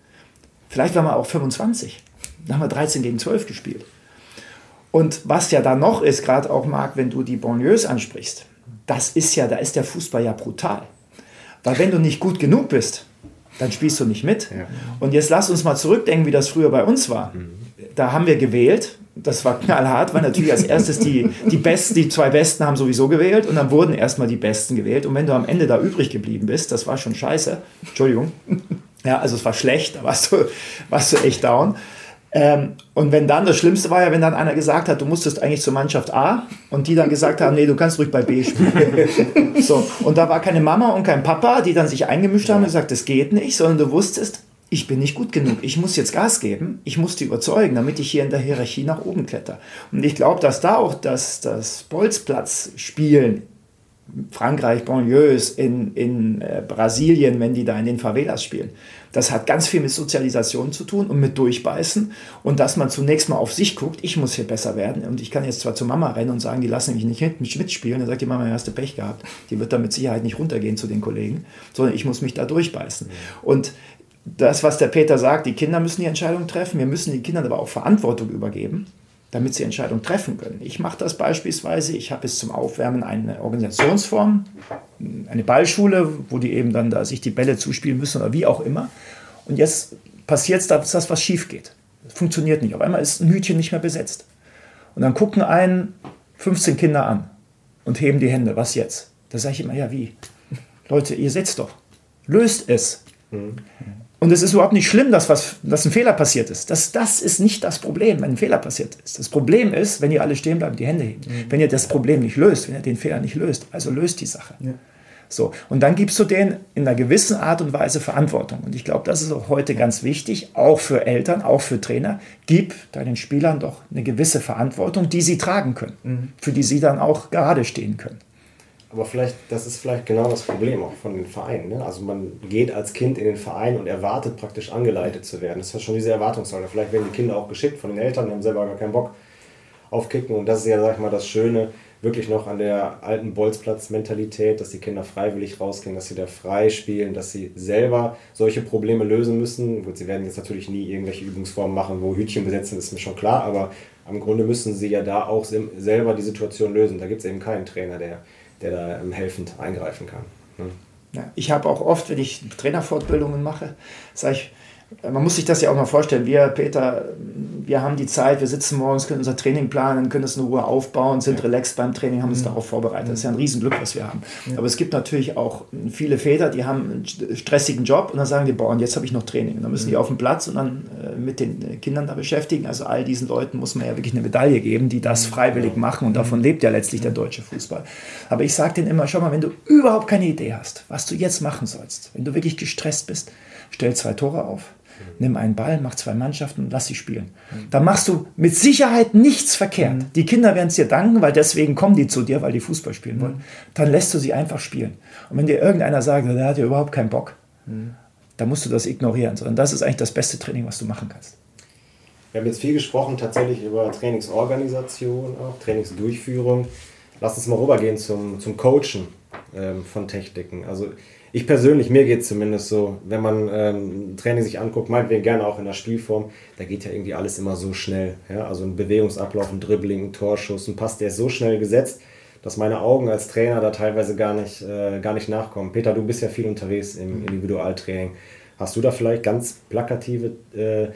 Speaker 3: Vielleicht waren wir auch 25. Dann haben wir 13 gegen 12 gespielt. Und was ja da noch ist, gerade auch Marc, wenn du die Banlieues ansprichst, das ist ja, da ist der Fußball ja brutal. Weil wenn du nicht gut genug bist, dann spielst du nicht mit. Ja. Und jetzt lass uns mal zurückdenken, wie das früher bei uns war. Mhm. Da haben wir gewählt. Das war knallhart, weil natürlich als erstes die, die Besten, die zwei Besten haben sowieso gewählt und dann wurden erstmal die Besten gewählt. Und wenn du am Ende da übrig geblieben bist, das war schon scheiße. Entschuldigung. Ja, also es war schlecht, da warst du, warst du echt down. Ähm, und wenn dann, das Schlimmste war ja, wenn dann einer gesagt hat, du musstest eigentlich zur Mannschaft A und die dann gesagt haben, nee, du kannst ruhig bei B spielen. so, und da war keine Mama und kein Papa, die dann sich eingemischt haben und gesagt, das geht nicht, sondern du wusstest, ich bin nicht gut genug, ich muss jetzt Gas geben, ich muss die überzeugen, damit ich hier in der Hierarchie nach oben kletter. Und ich glaube, dass da auch das, das Bolzplatz-Spielen Frankreich, Banlieues, in, in äh, Brasilien, wenn die da in den Favelas spielen. Das hat ganz viel mit Sozialisation zu tun und mit Durchbeißen und dass man zunächst mal auf sich guckt, ich muss hier besser werden und ich kann jetzt zwar zu Mama rennen und sagen, die lassen mich nicht mit, mitspielen, dann sagt die Mama, ja, hast du Pech gehabt, die wird da mit Sicherheit nicht runtergehen zu den Kollegen, sondern ich muss mich da durchbeißen. Und das, was der Peter sagt, die Kinder müssen die Entscheidung treffen, wir müssen den Kindern aber auch Verantwortung übergeben damit sie Entscheidungen treffen können. Ich mache das beispielsweise, ich habe jetzt zum Aufwärmen eine Organisationsform, eine Ballschule, wo die eben dann da sich die Bälle zuspielen müssen oder wie auch immer. Und jetzt passiert es, dass das was schief geht. Das funktioniert nicht. Auf einmal ist ein Hütchen nicht mehr besetzt. Und dann gucken einen 15 Kinder an und heben die Hände. Was jetzt? Da sage ich immer, ja wie? Leute, ihr setzt doch. Löst es. Mhm. Und es ist überhaupt nicht schlimm, dass, was, dass ein Fehler passiert ist. Das, das ist nicht das Problem, wenn ein Fehler passiert ist. Das Problem ist, wenn ihr alle stehen bleibt, die Hände heben. Mhm. Wenn ihr das Problem nicht löst, wenn ihr den Fehler nicht löst. Also löst die Sache. Ja. So, und dann gibst du denen in einer gewissen Art und Weise Verantwortung. Und ich glaube, das ist auch heute ganz wichtig, auch für Eltern, auch für Trainer. Gib deinen Spielern doch eine gewisse Verantwortung, die sie tragen können, mhm. für die sie dann auch gerade stehen können.
Speaker 2: Aber vielleicht, das ist vielleicht genau das Problem auch von den Vereinen. Ne? Also man geht als Kind in den Verein und erwartet praktisch angeleitet zu werden. Das ist schon diese Erwartungshaltung. Vielleicht werden die Kinder auch geschickt von den Eltern, die haben selber gar keinen Bock auf Kicken. Und das ist ja, sag ich mal, das Schöne wirklich noch an der alten Bolzplatz-Mentalität, dass die Kinder freiwillig rausgehen, dass sie da frei spielen, dass sie selber solche Probleme lösen müssen. Gut, sie werden jetzt natürlich nie irgendwelche Übungsformen machen, wo Hütchen besetzen, ist mir schon klar, aber am Grunde müssen sie ja da auch selber die Situation lösen. Da gibt es eben keinen Trainer, der der da ähm, helfend eingreifen kann. Ne?
Speaker 3: Ja, ich habe auch oft, wenn ich Trainerfortbildungen mache, sage ich, man muss sich das ja auch mal vorstellen. Wir, Peter, wir haben die Zeit, wir sitzen morgens, können unser Training planen, können das in Ruhe aufbauen, sind ja. relaxed beim Training, haben uns mhm. darauf vorbereitet. Das ist ja ein Riesenglück, was wir haben. Ja. Aber es gibt natürlich auch viele Väter, die haben einen stressigen Job und dann sagen die, boah, und jetzt habe ich noch Training. Und dann müssen mhm. die auf den Platz und dann äh, mit den Kindern da beschäftigen. Also all diesen Leuten muss man ja wirklich eine Medaille geben, die das mhm. freiwillig machen und davon lebt ja letztlich der deutsche Fußball. Aber ich sage denen immer, schau mal, wenn du überhaupt keine Idee hast, was du jetzt machen sollst, wenn du wirklich gestresst bist, stell zwei Tore auf Nimm einen Ball, mach zwei Mannschaften und lass sie spielen. Da machst du mit Sicherheit nichts verkehrt. Mhm. Die Kinder werden es dir danken, weil deswegen kommen die zu dir, weil die Fußball spielen wollen. Mhm. Dann lässt du sie einfach spielen. Und wenn dir irgendeiner sagt, der hat ja überhaupt keinen Bock, mhm. dann musst du das ignorieren. Sondern das ist eigentlich das beste Training, was du machen kannst.
Speaker 2: Wir haben jetzt viel gesprochen tatsächlich über Trainingsorganisation, auch Trainingsdurchführung. Lass uns mal rübergehen zum, zum Coachen ähm, von Techniken. Also ich persönlich, mir geht es zumindest so, wenn man ähm, Training sich anguckt, meinetwegen gerne auch in der Spielform, da geht ja irgendwie alles immer so schnell. Ja? Also ein Bewegungsablauf, ein Dribbling, ein Torschuss, ein Pass, der ist so schnell gesetzt, dass meine Augen als Trainer da teilweise gar nicht, äh, gar nicht nachkommen. Peter, du bist ja viel unterwegs im mhm. Individualtraining. Hast du da vielleicht ganz plakative äh,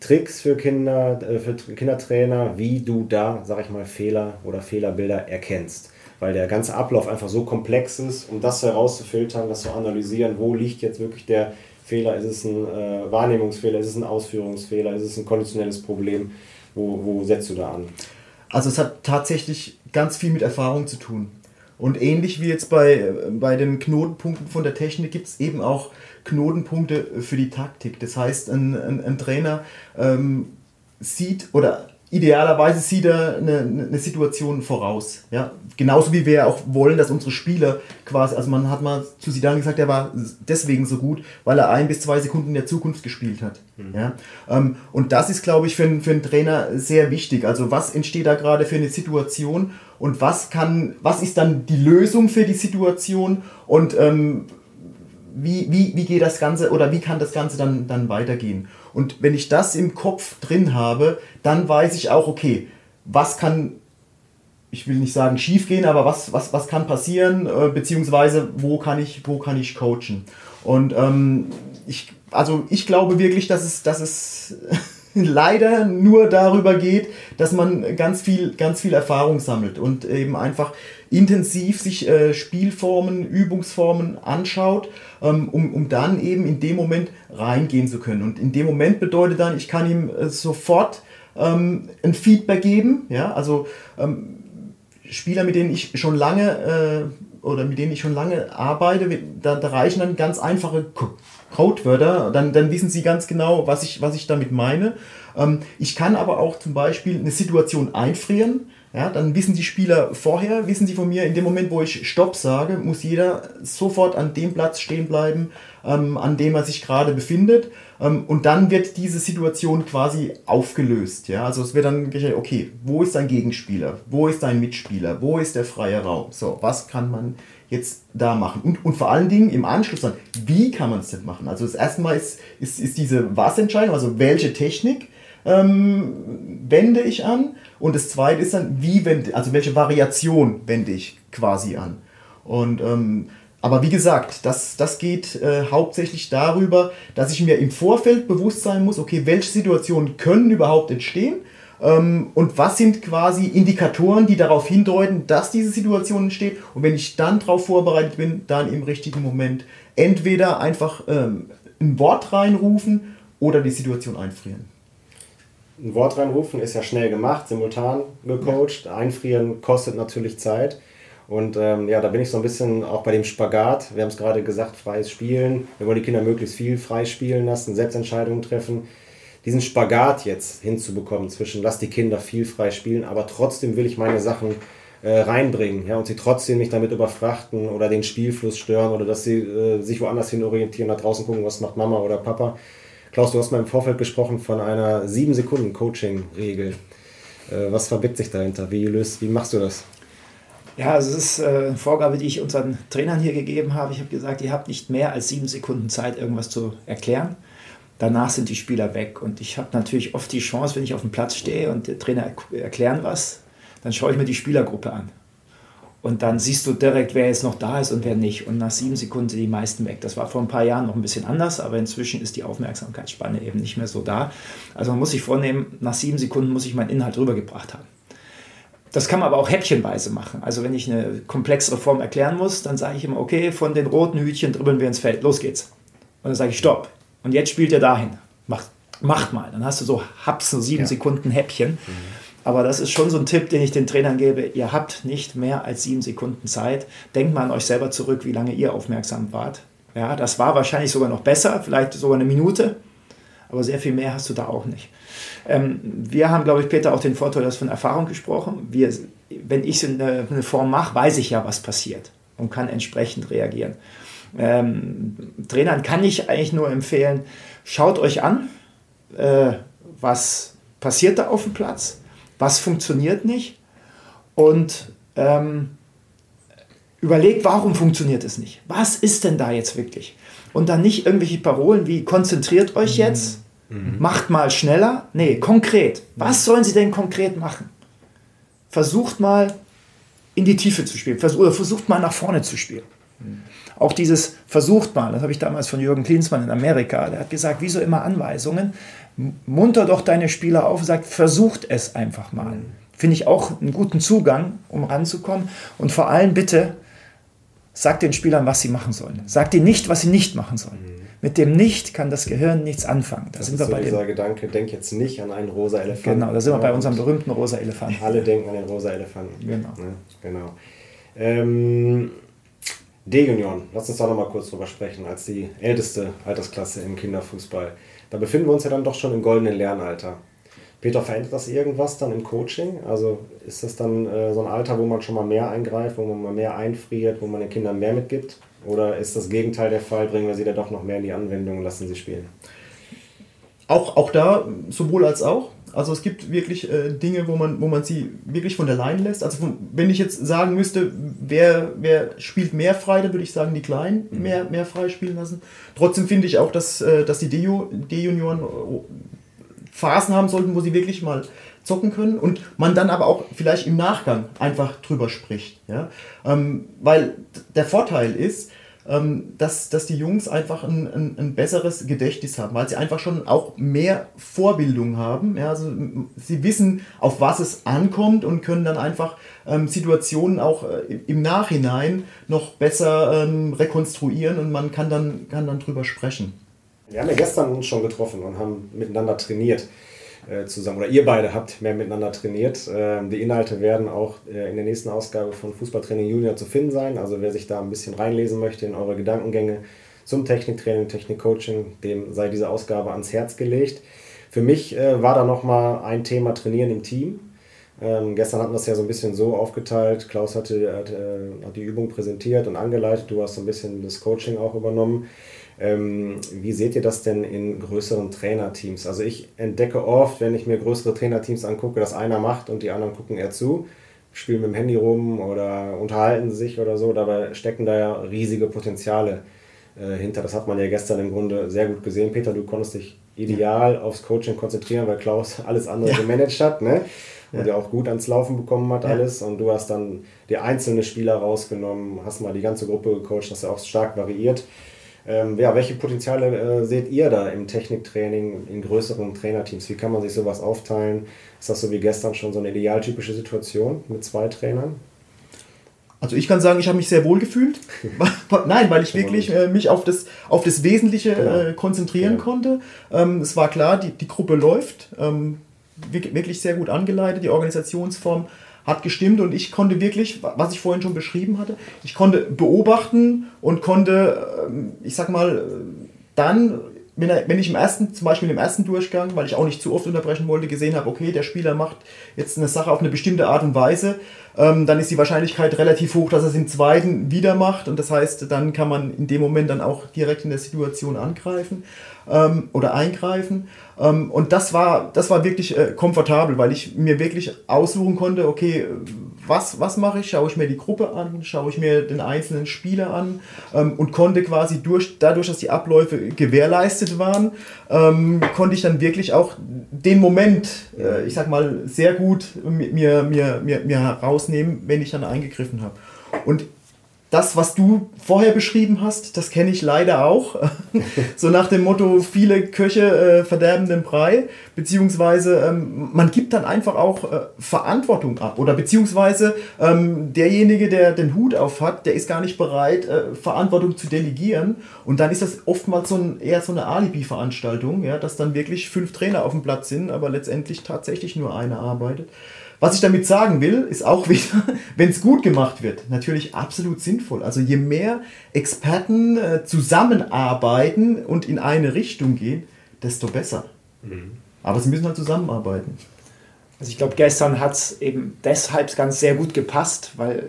Speaker 2: Tricks für Kinder, äh, für Kindertrainer, wie du da, sag ich mal, Fehler oder Fehlerbilder erkennst? Weil der ganze Ablauf einfach so komplex ist, um das herauszufiltern, das zu analysieren, wo liegt jetzt wirklich der Fehler, ist es ein äh, Wahrnehmungsfehler, ist es ein Ausführungsfehler, ist es ein konditionelles Problem, wo, wo setzt du da an?
Speaker 4: Also es hat tatsächlich ganz viel mit Erfahrung zu tun. Und ähnlich wie jetzt bei, bei den Knotenpunkten von der Technik gibt es eben auch Knotenpunkte für die Taktik. Das heißt, ein, ein, ein Trainer ähm, sieht oder idealerweise sieht er eine, eine Situation voraus. Ja? Genauso wie wir auch wollen, dass unsere Spieler quasi, also man hat mal zu Zidane gesagt, er war deswegen so gut, weil er ein bis zwei Sekunden in der Zukunft gespielt hat. Mhm. Ja? Ähm, und das ist, glaube ich, für, einen, für einen Trainer sehr wichtig. Also was entsteht da gerade für eine Situation und was kann, was ist dann die Lösung für die Situation und ähm, wie, wie, wie geht das Ganze oder wie kann das Ganze dann, dann weitergehen? Und wenn ich das im Kopf drin habe, dann weiß ich auch, okay, was kann, ich will nicht sagen schief gehen, aber was, was, was kann passieren, äh, beziehungsweise wo kann ich, wo kann ich coachen. Und ähm, ich, also ich glaube wirklich, dass es, dass es leider nur darüber geht, dass man ganz viel, ganz viel Erfahrung sammelt und eben einfach intensiv sich äh, Spielformen, Übungsformen anschaut, ähm, um, um dann eben in dem Moment reingehen zu können. Und in dem Moment bedeutet dann, ich kann ihm äh, sofort ähm, ein Feedback geben. Ja? Also ähm, Spieler, mit denen ich schon lange äh, oder mit denen ich schon lange arbeite, da, da reichen dann ganz einfache Codewörter, dann, dann wissen sie ganz genau, was ich, was ich damit meine. Ähm, ich kann aber auch zum Beispiel eine Situation einfrieren. Ja, dann wissen die Spieler vorher, wissen sie von mir, in dem Moment, wo ich Stopp sage, muss jeder sofort an dem Platz stehen bleiben, ähm, an dem er sich gerade befindet. Ähm, und dann wird diese Situation quasi aufgelöst. Ja? Also es wird dann gesagt, okay, wo ist dein Gegenspieler? Wo ist dein Mitspieler? Wo ist der freie Raum? So, was kann man jetzt da machen? Und, und vor allen Dingen im Anschluss dann, wie kann man es denn machen? Also das erste Mal ist, ist, ist diese Was-Entscheidung, also welche Technik ähm, wende ich an? Und das zweite ist dann, wie wende, also welche Variation wende ich quasi an? Und ähm, aber wie gesagt, das, das geht äh, hauptsächlich darüber, dass ich mir im Vorfeld bewusst sein muss, okay, welche Situationen können überhaupt entstehen ähm, und was sind quasi Indikatoren, die darauf hindeuten, dass diese Situation entsteht. Und wenn ich dann darauf vorbereitet bin, dann im richtigen Moment entweder einfach ähm, ein Wort reinrufen oder die Situation einfrieren.
Speaker 2: Ein Wort reinrufen ist ja schnell gemacht, simultan gecoacht. Einfrieren kostet natürlich Zeit. Und ähm, ja, da bin ich so ein bisschen auch bei dem Spagat. Wir haben es gerade gesagt, freies Spielen. Wir wollen die Kinder möglichst viel frei spielen lassen, Selbstentscheidungen treffen diesen Spagat jetzt hinzubekommen zwischen, lass die Kinder viel frei spielen, aber trotzdem will ich meine Sachen äh, reinbringen ja, und sie trotzdem nicht damit überfrachten oder den Spielfluss stören oder dass sie äh, sich woanders hin orientieren, nach draußen gucken, was macht Mama oder Papa. Klaus, du hast mal im Vorfeld gesprochen von einer 7-Sekunden-Coaching-Regel. Äh, was verbirgt sich dahinter? Wie, löst, wie machst du das?
Speaker 3: Ja, also es ist äh, eine Vorgabe, die ich unseren Trainern hier gegeben habe. Ich habe gesagt, ihr habt nicht mehr als sieben Sekunden Zeit, irgendwas zu erklären danach sind die Spieler weg. Und ich habe natürlich oft die Chance, wenn ich auf dem Platz stehe und der Trainer erklären was, dann schaue ich mir die Spielergruppe an. Und dann siehst du direkt, wer jetzt noch da ist und wer nicht. Und nach sieben Sekunden sind die meisten weg. Das war vor ein paar Jahren noch ein bisschen anders, aber inzwischen ist die Aufmerksamkeitsspanne eben nicht mehr so da. Also man muss sich vornehmen, nach sieben Sekunden muss ich meinen Inhalt rübergebracht haben. Das kann man aber auch häppchenweise machen. Also wenn ich eine komplexere Form erklären muss, dann sage ich immer, okay, von den roten Hütchen dribbeln wir ins Feld, los geht's. Und dann sage ich, stopp, und jetzt spielt er dahin. Macht, macht mal. Dann hast du so Haps, so sieben ja. Sekunden Häppchen. Mhm. Aber das ist schon so ein Tipp, den ich den Trainern gebe. Ihr habt nicht mehr als sieben Sekunden Zeit. Denkt mal an euch selber zurück, wie lange ihr aufmerksam wart. Ja, das war wahrscheinlich sogar noch besser, vielleicht sogar eine Minute. Aber sehr viel mehr hast du da auch nicht. Ähm, wir haben, glaube ich, Peter, auch den Vorteil, dass von Erfahrung gesprochen. Wir, wenn ich eine, eine Form mache, weiß ich ja, was passiert und kann entsprechend reagieren. Ähm, Trainern kann ich eigentlich nur empfehlen, schaut euch an, äh, was passiert da auf dem Platz, was funktioniert nicht und ähm, überlegt, warum funktioniert es nicht? Was ist denn da jetzt wirklich? Und dann nicht irgendwelche Parolen wie konzentriert euch jetzt, mhm. macht mal schneller. Nee, konkret. Was sollen sie denn konkret machen? Versucht mal in die Tiefe zu spielen oder versucht mal nach vorne zu spielen. Mhm. Auch dieses versucht mal, das habe ich damals von Jürgen Klinsmann in Amerika, der hat gesagt, wieso immer Anweisungen? Munter doch deine Spieler auf sagt, versucht es einfach mal. Mhm. Finde ich auch einen guten Zugang, um ranzukommen. Und vor allem bitte, sagt den Spielern, was sie machen sollen. Sagt ihnen nicht, was sie nicht machen sollen. Mhm. Mit dem Nicht kann das Gehirn nichts anfangen.
Speaker 2: Da das sind ist wir so bei dieser dem, Gedanke, denk jetzt nicht an einen rosa Elefanten.
Speaker 3: Genau, da sind wir bei unserem berühmten rosa Elefanten.
Speaker 2: Alle denken an den rosa Elefanten. Genau. Ja, genau. Ähm, D-Junioren, lass uns da nochmal kurz drüber sprechen, als die älteste Altersklasse im Kinderfußball. Da befinden wir uns ja dann doch schon im goldenen Lernalter. Peter, verändert das irgendwas dann im Coaching? Also ist das dann äh, so ein Alter, wo man schon mal mehr eingreift, wo man mal mehr einfriert, wo man den Kindern mehr mitgibt? Oder ist das Gegenteil der Fall? Bringen wir sie da doch noch mehr in die Anwendung und lassen sie spielen?
Speaker 4: Auch, auch da sowohl als auch. Also es gibt wirklich äh, Dinge, wo man, wo man sie wirklich von der Leine lässt. Also von, wenn ich jetzt sagen müsste, wer, wer spielt mehr frei, dann würde ich sagen, die Kleinen mhm. mehr, mehr frei spielen lassen. Trotzdem finde ich auch, dass, äh, dass die D-Junioren Phasen haben sollten, wo sie wirklich mal zocken können und man dann aber auch vielleicht im Nachgang einfach drüber spricht. Ja? Ähm, weil der Vorteil ist, dass, dass die Jungs einfach ein, ein, ein, besseres Gedächtnis haben, weil sie einfach schon auch mehr Vorbildung haben. Ja? Also, sie wissen, auf was es ankommt und können dann einfach ähm, Situationen auch äh, im Nachhinein noch besser ähm, rekonstruieren und man kann dann, kann dann drüber sprechen.
Speaker 2: Wir haben ja gestern uns schon getroffen und haben miteinander trainiert zusammen. Oder ihr beide habt mehr miteinander trainiert. Ähm, die Inhalte werden auch äh, in der nächsten Ausgabe von Fußballtraining Junior zu finden sein. Also wer sich da ein bisschen reinlesen möchte in eure Gedankengänge zum Techniktraining, Technikcoaching, dem sei diese Ausgabe ans Herz gelegt. Für mich äh, war da nochmal ein Thema Trainieren im Team. Ähm, gestern hatten wir es ja so ein bisschen so aufgeteilt. Klaus hatte, hat, äh, hat die Übung präsentiert und angeleitet. Du hast so ein bisschen das Coaching auch übernommen. Ähm, wie seht ihr das denn in größeren Trainerteams? Also ich entdecke oft, wenn ich mir größere Trainerteams angucke, dass einer macht und die anderen gucken eher zu, spielen mit dem Handy rum oder unterhalten sich oder so. Dabei stecken da ja riesige Potenziale äh, hinter. Das hat man ja gestern im Grunde sehr gut gesehen. Peter, du konntest dich ideal aufs Coaching konzentrieren, weil Klaus alles andere ja. gemanagt hat. Ne? und ja. auch gut ans Laufen bekommen hat, ja. alles. Und du hast dann die einzelnen Spieler rausgenommen, hast mal die ganze Gruppe gecoacht, hast ja auch stark variiert. Ähm, ja, welche Potenziale äh, seht ihr da im Techniktraining in größeren Trainerteams? Wie kann man sich sowas aufteilen? Ist das so wie gestern schon so eine idealtypische Situation mit zwei Trainern?
Speaker 4: Also ich kann sagen, ich habe mich sehr wohl gefühlt. Nein, weil ich wirklich äh, mich auf das, auf das Wesentliche genau. äh, konzentrieren ja. konnte. Ähm, es war klar, die, die Gruppe läuft. Ähm, wirklich sehr gut angeleitet. Die Organisationsform hat gestimmt und ich konnte wirklich, was ich vorhin schon beschrieben hatte, ich konnte beobachten und konnte, ähm, ich sag mal, dann, wenn, er, wenn ich im ersten, zum Beispiel im ersten Durchgang, weil ich auch nicht zu oft unterbrechen wollte, gesehen habe, okay, der Spieler macht jetzt eine Sache auf eine bestimmte Art und Weise, ähm, dann ist die Wahrscheinlichkeit relativ hoch, dass er es im zweiten wieder macht und das heißt, dann kann man in dem Moment dann auch direkt in der Situation angreifen ähm, oder eingreifen. Ähm, und das war, das war wirklich äh, komfortabel, weil ich mir wirklich aussuchen konnte, okay, was, was mache ich? Schaue ich mir die Gruppe an, schaue ich mir den einzelnen Spieler an ähm, und konnte quasi durch, dadurch, dass die Abläufe gewährleistet waren, ähm, konnte ich dann wirklich auch den Moment, äh, ich sag mal, sehr gut mir, mir, mir, mir herausnehmen, wenn ich dann eingegriffen habe. Und das, was du vorher beschrieben hast, das kenne ich leider auch. so nach dem Motto, viele Köche äh, verderben den Brei, beziehungsweise ähm, man gibt dann einfach auch äh, Verantwortung ab. Oder beziehungsweise ähm, derjenige, der den Hut auf hat, der ist gar nicht bereit, äh, Verantwortung zu delegieren. Und dann ist das oftmals so ein, eher so eine Alibi-Veranstaltung, ja, dass dann wirklich fünf Trainer auf dem Platz sind, aber letztendlich tatsächlich nur einer arbeitet. Was ich damit sagen will, ist auch wieder, wenn es gut gemacht wird, natürlich absolut sinnvoll. Also je mehr Experten äh, zusammenarbeiten und in eine Richtung gehen, desto besser. Mhm. Aber sie müssen halt zusammenarbeiten.
Speaker 3: Also ich glaube, gestern hat es eben deshalb ganz sehr gut gepasst, weil,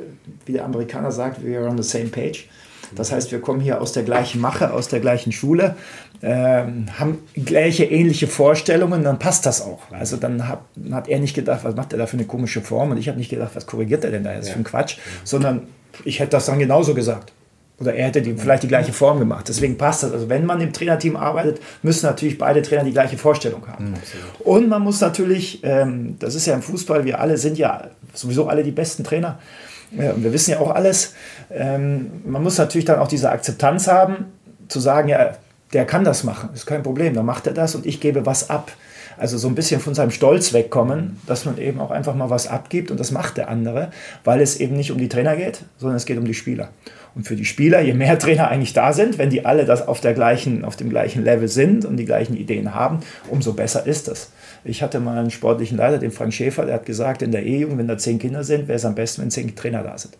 Speaker 3: wie der Amerikaner sagt, we are on the same page. Das heißt, wir kommen hier aus der gleichen Mache, aus der gleichen Schule, ähm, haben gleiche, ähnliche Vorstellungen, dann passt das auch. Also dann hat, hat er nicht gedacht, was macht er da für eine komische Form und ich habe nicht gedacht, was korrigiert er denn da jetzt ja. für einen Quatsch, sondern ich hätte das dann genauso gesagt. Oder er hätte die, vielleicht die gleiche Form gemacht. Deswegen passt das. Also wenn man im Trainerteam arbeitet, müssen natürlich beide Trainer die gleiche Vorstellung haben. Mhm, und man muss natürlich, ähm, das ist ja im Fußball, wir alle sind ja sowieso alle die besten Trainer. Ja, wir wissen ja auch alles. Ähm, man muss natürlich dann auch diese Akzeptanz haben, zu sagen, ja, der kann das machen, ist kein Problem, dann macht er das und ich gebe was ab. Also so ein bisschen von seinem Stolz wegkommen, dass man eben auch einfach mal was abgibt und das macht der andere, weil es eben nicht um die Trainer geht, sondern es geht um die Spieler. Und für die Spieler, je mehr Trainer eigentlich da sind, wenn die alle das auf, der gleichen, auf dem gleichen Level sind und die gleichen Ideen haben, umso besser ist das. Ich hatte mal einen sportlichen Leiter, den Frank Schäfer, der hat gesagt, in der E-Jugend, wenn da zehn Kinder sind, wäre es am besten, wenn zehn Trainer da sind.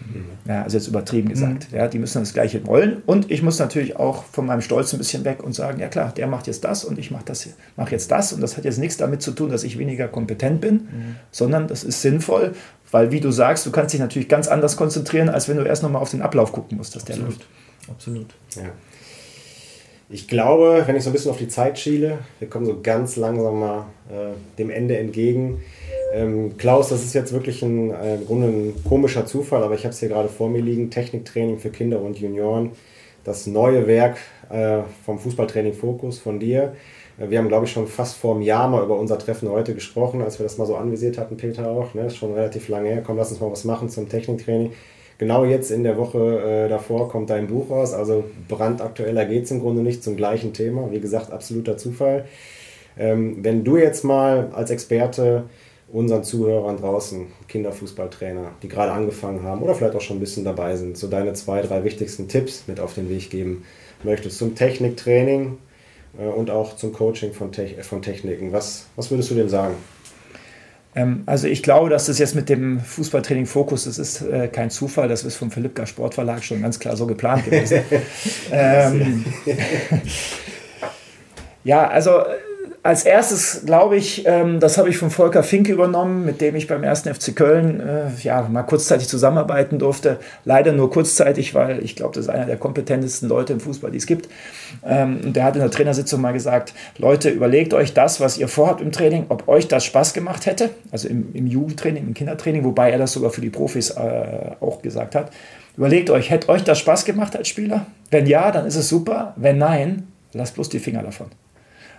Speaker 3: Mhm. Ja, also jetzt übertrieben gesagt. Mhm. Ja, die müssen das Gleiche wollen. Und ich muss natürlich auch von meinem Stolz ein bisschen weg und sagen, ja klar, der macht jetzt das und ich mache das, mach jetzt das. Und das hat jetzt nichts damit zu tun, dass ich weniger kompetent bin, mhm. sondern das ist sinnvoll, weil wie du sagst, du kannst dich natürlich ganz anders konzentrieren, als wenn du erst nochmal auf den Ablauf gucken musst, dass der
Speaker 4: Absolut. läuft. Absolut.
Speaker 2: Ja. Ich glaube, wenn ich so ein bisschen auf die Zeit schiele, wir kommen so ganz langsam mal äh, dem Ende entgegen. Ähm, Klaus, das ist jetzt wirklich ein, äh, im Grunde ein komischer Zufall, aber ich habe es hier gerade vor mir liegen. Techniktraining für Kinder und Junioren. Das neue Werk äh, vom Fußballtraining Fokus von dir. Äh, wir haben, glaube ich, schon fast vor einem Jahr mal über unser Treffen heute gesprochen, als wir das mal so anvisiert hatten, Peter auch. Ne? Das ist schon relativ lange her. Komm, lass uns mal was machen zum Techniktraining. Genau jetzt in der Woche äh, davor kommt dein Buch raus. Also brandaktueller geht es im Grunde nicht zum gleichen Thema. Wie gesagt, absoluter Zufall. Ähm, wenn du jetzt mal als Experte unseren Zuhörern draußen, Kinderfußballtrainer, die gerade angefangen haben oder vielleicht auch schon ein bisschen dabei sind, so deine zwei, drei wichtigsten Tipps mit auf den Weg geben möchtest zum Techniktraining äh, und auch zum Coaching von, Te von Techniken. Was, was würdest du dem sagen?
Speaker 3: Ähm, also ich glaube, dass das jetzt mit dem Fußballtraining Fokus, das ist äh, kein Zufall, das ist vom Philippka Sportverlag schon ganz klar so geplant gewesen. ähm, ja, also als erstes glaube ich, ähm, das habe ich von Volker Finke übernommen, mit dem ich beim ersten FC Köln äh, ja, mal kurzzeitig zusammenarbeiten durfte. Leider nur kurzzeitig, weil ich glaube, das ist einer der kompetentesten Leute im Fußball, die es gibt. Ähm, und der hat in der Trainersitzung mal gesagt, Leute, überlegt euch das, was ihr vorhabt im Training, ob euch das Spaß gemacht hätte, also im, im Jugendtraining, im Kindertraining, wobei er das sogar für die Profis äh, auch gesagt hat. Überlegt euch, hätte euch das Spaß gemacht als Spieler? Wenn ja, dann ist es super. Wenn nein, lasst bloß die Finger davon.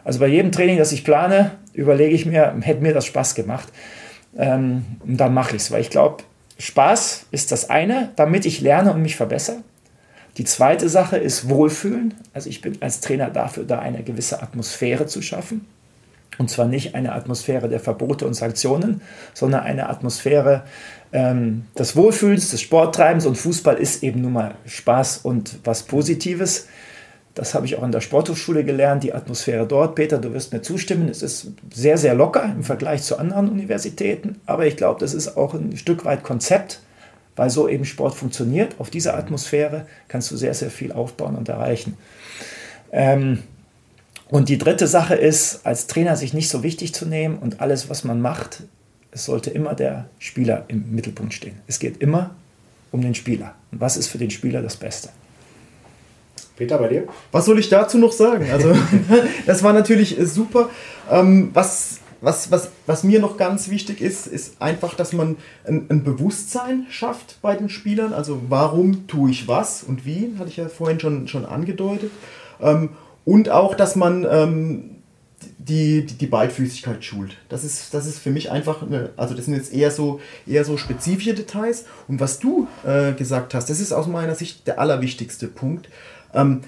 Speaker 3: Also bei jedem Training, das ich plane, überlege ich mir, hätte mir das Spaß gemacht. Ähm, und dann mache ich es, weil ich glaube, Spaß ist das eine, damit ich lerne und mich verbessere. Die zweite Sache ist Wohlfühlen. Also ich bin als Trainer dafür da, eine gewisse Atmosphäre zu schaffen. Und zwar nicht eine Atmosphäre der Verbote und Sanktionen, sondern eine Atmosphäre ähm, des Wohlfühlens, des Sporttreibens. Und Fußball ist eben nun mal Spaß und was Positives. Das habe ich auch in der Sporthochschule gelernt, die Atmosphäre dort. Peter, du wirst mir zustimmen, es ist sehr, sehr locker im Vergleich zu anderen Universitäten, aber ich glaube, das ist auch ein Stück weit Konzept, weil so eben Sport funktioniert. Auf dieser Atmosphäre kannst du sehr, sehr viel aufbauen und erreichen. Ähm, und die dritte Sache ist, als Trainer sich nicht so wichtig zu nehmen und alles, was man macht, es sollte immer der Spieler im Mittelpunkt stehen. Es geht immer um den Spieler. Und was ist für den Spieler das Beste?
Speaker 2: Peter, bei dir?
Speaker 4: Was soll ich dazu noch sagen? Also, das war natürlich äh, super. Ähm, was, was, was, was mir noch ganz wichtig ist, ist einfach, dass man ein, ein, Bewusstsein schafft bei den Spielern. Also, warum tue ich was und wie, hatte ich ja vorhin schon, schon angedeutet. Ähm, und auch, dass man ähm, die, die, die Beidfüßigkeit schult. Das ist, das ist für mich einfach, eine, also das sind jetzt eher so, eher so spezifische Details. Und was du äh, gesagt hast, das ist aus meiner Sicht der allerwichtigste Punkt. Ähm,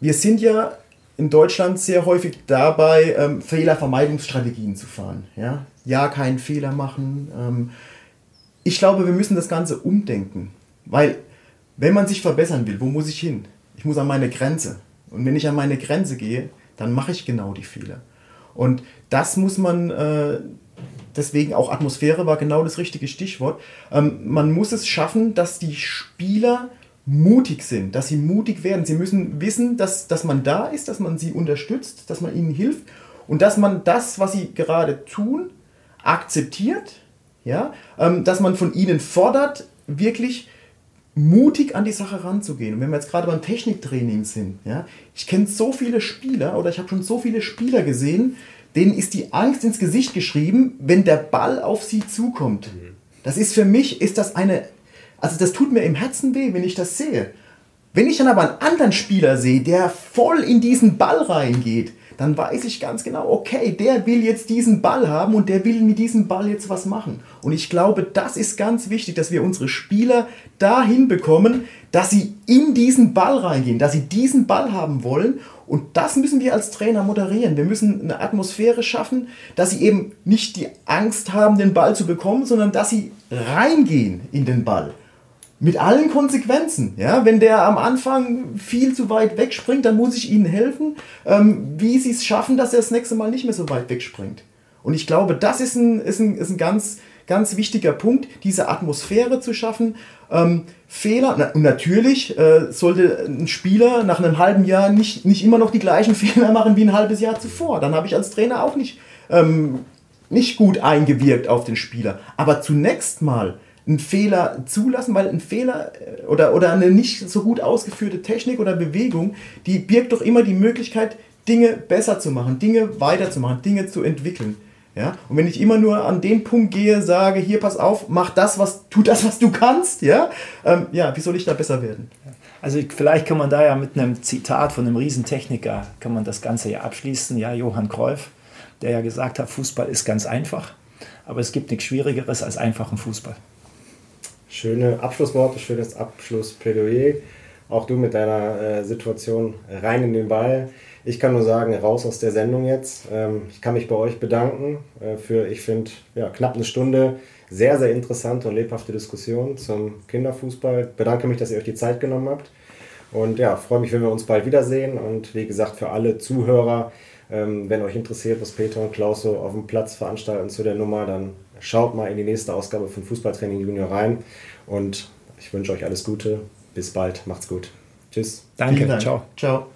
Speaker 4: wir sind ja in Deutschland sehr häufig dabei, ähm, Fehlervermeidungsstrategien zu fahren. Ja, ja keinen Fehler machen. Ähm, ich glaube, wir müssen das Ganze umdenken, weil wenn man sich verbessern will, wo muss ich hin? Ich muss an meine Grenze. Und wenn ich an meine Grenze gehe, dann mache ich genau die Fehler. Und das muss man, äh, deswegen auch Atmosphäre war genau das richtige Stichwort. Ähm, man muss es schaffen, dass die Spieler mutig sind, dass sie mutig werden. Sie müssen wissen, dass, dass man da ist, dass man sie unterstützt, dass man ihnen hilft und dass man das, was sie gerade tun, akzeptiert, ja, ähm, dass man von ihnen fordert, wirklich mutig an die Sache ranzugehen. Und wenn wir jetzt gerade beim Techniktraining sind, ja, ich kenne so viele Spieler oder ich habe schon so viele Spieler gesehen, denen ist die Angst ins Gesicht geschrieben, wenn der Ball auf sie zukommt. Das ist für mich, ist das eine, also das tut mir im Herzen weh, wenn ich das sehe. Wenn ich dann aber einen anderen Spieler sehe, der voll in diesen Ball reingeht, dann weiß ich ganz genau, okay, der will jetzt diesen Ball haben und der will mit diesem Ball jetzt was machen. Und ich glaube, das ist ganz wichtig, dass wir unsere Spieler dahin bekommen, dass sie in diesen Ball reingehen, dass sie diesen Ball haben wollen. Und das müssen wir als Trainer moderieren. Wir müssen eine Atmosphäre schaffen, dass sie eben nicht die Angst haben, den Ball zu bekommen, sondern dass sie reingehen in den Ball. Mit allen Konsequenzen. Ja? Wenn der am Anfang viel zu weit wegspringt, dann muss ich ihnen helfen, ähm, wie sie es schaffen, dass er das nächste Mal nicht mehr so weit wegspringt. Und ich glaube, das ist ein, ist ein, ist ein ganz, ganz wichtiger Punkt, diese Atmosphäre zu schaffen. Ähm, Fehler, na, natürlich äh, sollte ein Spieler nach einem halben Jahr nicht, nicht immer noch die gleichen Fehler machen wie ein halbes Jahr zuvor. Dann habe ich als Trainer auch nicht, ähm, nicht gut eingewirkt auf den Spieler. Aber zunächst mal einen Fehler zulassen, weil ein Fehler äh, oder, oder eine nicht so gut ausgeführte Technik oder Bewegung, die birgt doch immer die Möglichkeit, Dinge besser zu machen, Dinge weiterzumachen, Dinge zu entwickeln. Ja? Und wenn ich immer nur an den Punkt gehe, sage, hier pass auf, mach das, was, tu das, was du kannst, ja, ähm, ja, wie soll ich da besser werden?
Speaker 3: Also vielleicht kann man da ja mit einem Zitat von einem Riesentechniker, kann man das Ganze ja abschließen, ja, Johann Cruyff, der ja gesagt hat, Fußball ist ganz einfach, aber es gibt nichts Schwierigeres als einfachen Fußball.
Speaker 2: Schöne Abschlussworte, schönes Abschlussplädoyer. Auch du mit deiner äh, Situation rein in den Ball. Ich kann nur sagen, raus aus der Sendung jetzt. Ähm, ich kann mich bei euch bedanken äh, für, ich finde, ja, knapp eine Stunde sehr, sehr interessante und lebhafte Diskussion zum Kinderfußball. Bedanke mich, dass ihr euch die Zeit genommen habt. Und ja, freue mich, wenn wir uns bald wiedersehen. Und wie gesagt, für alle Zuhörer, ähm, wenn euch interessiert, was Peter und Klaus so auf dem Platz veranstalten zu der Nummer, dann schaut mal in die nächste Ausgabe von Fußballtraining Junior rein. Und ich wünsche euch alles Gute. Bis bald. Macht's gut. Tschüss.
Speaker 3: Danke. Ciao.
Speaker 4: Ciao.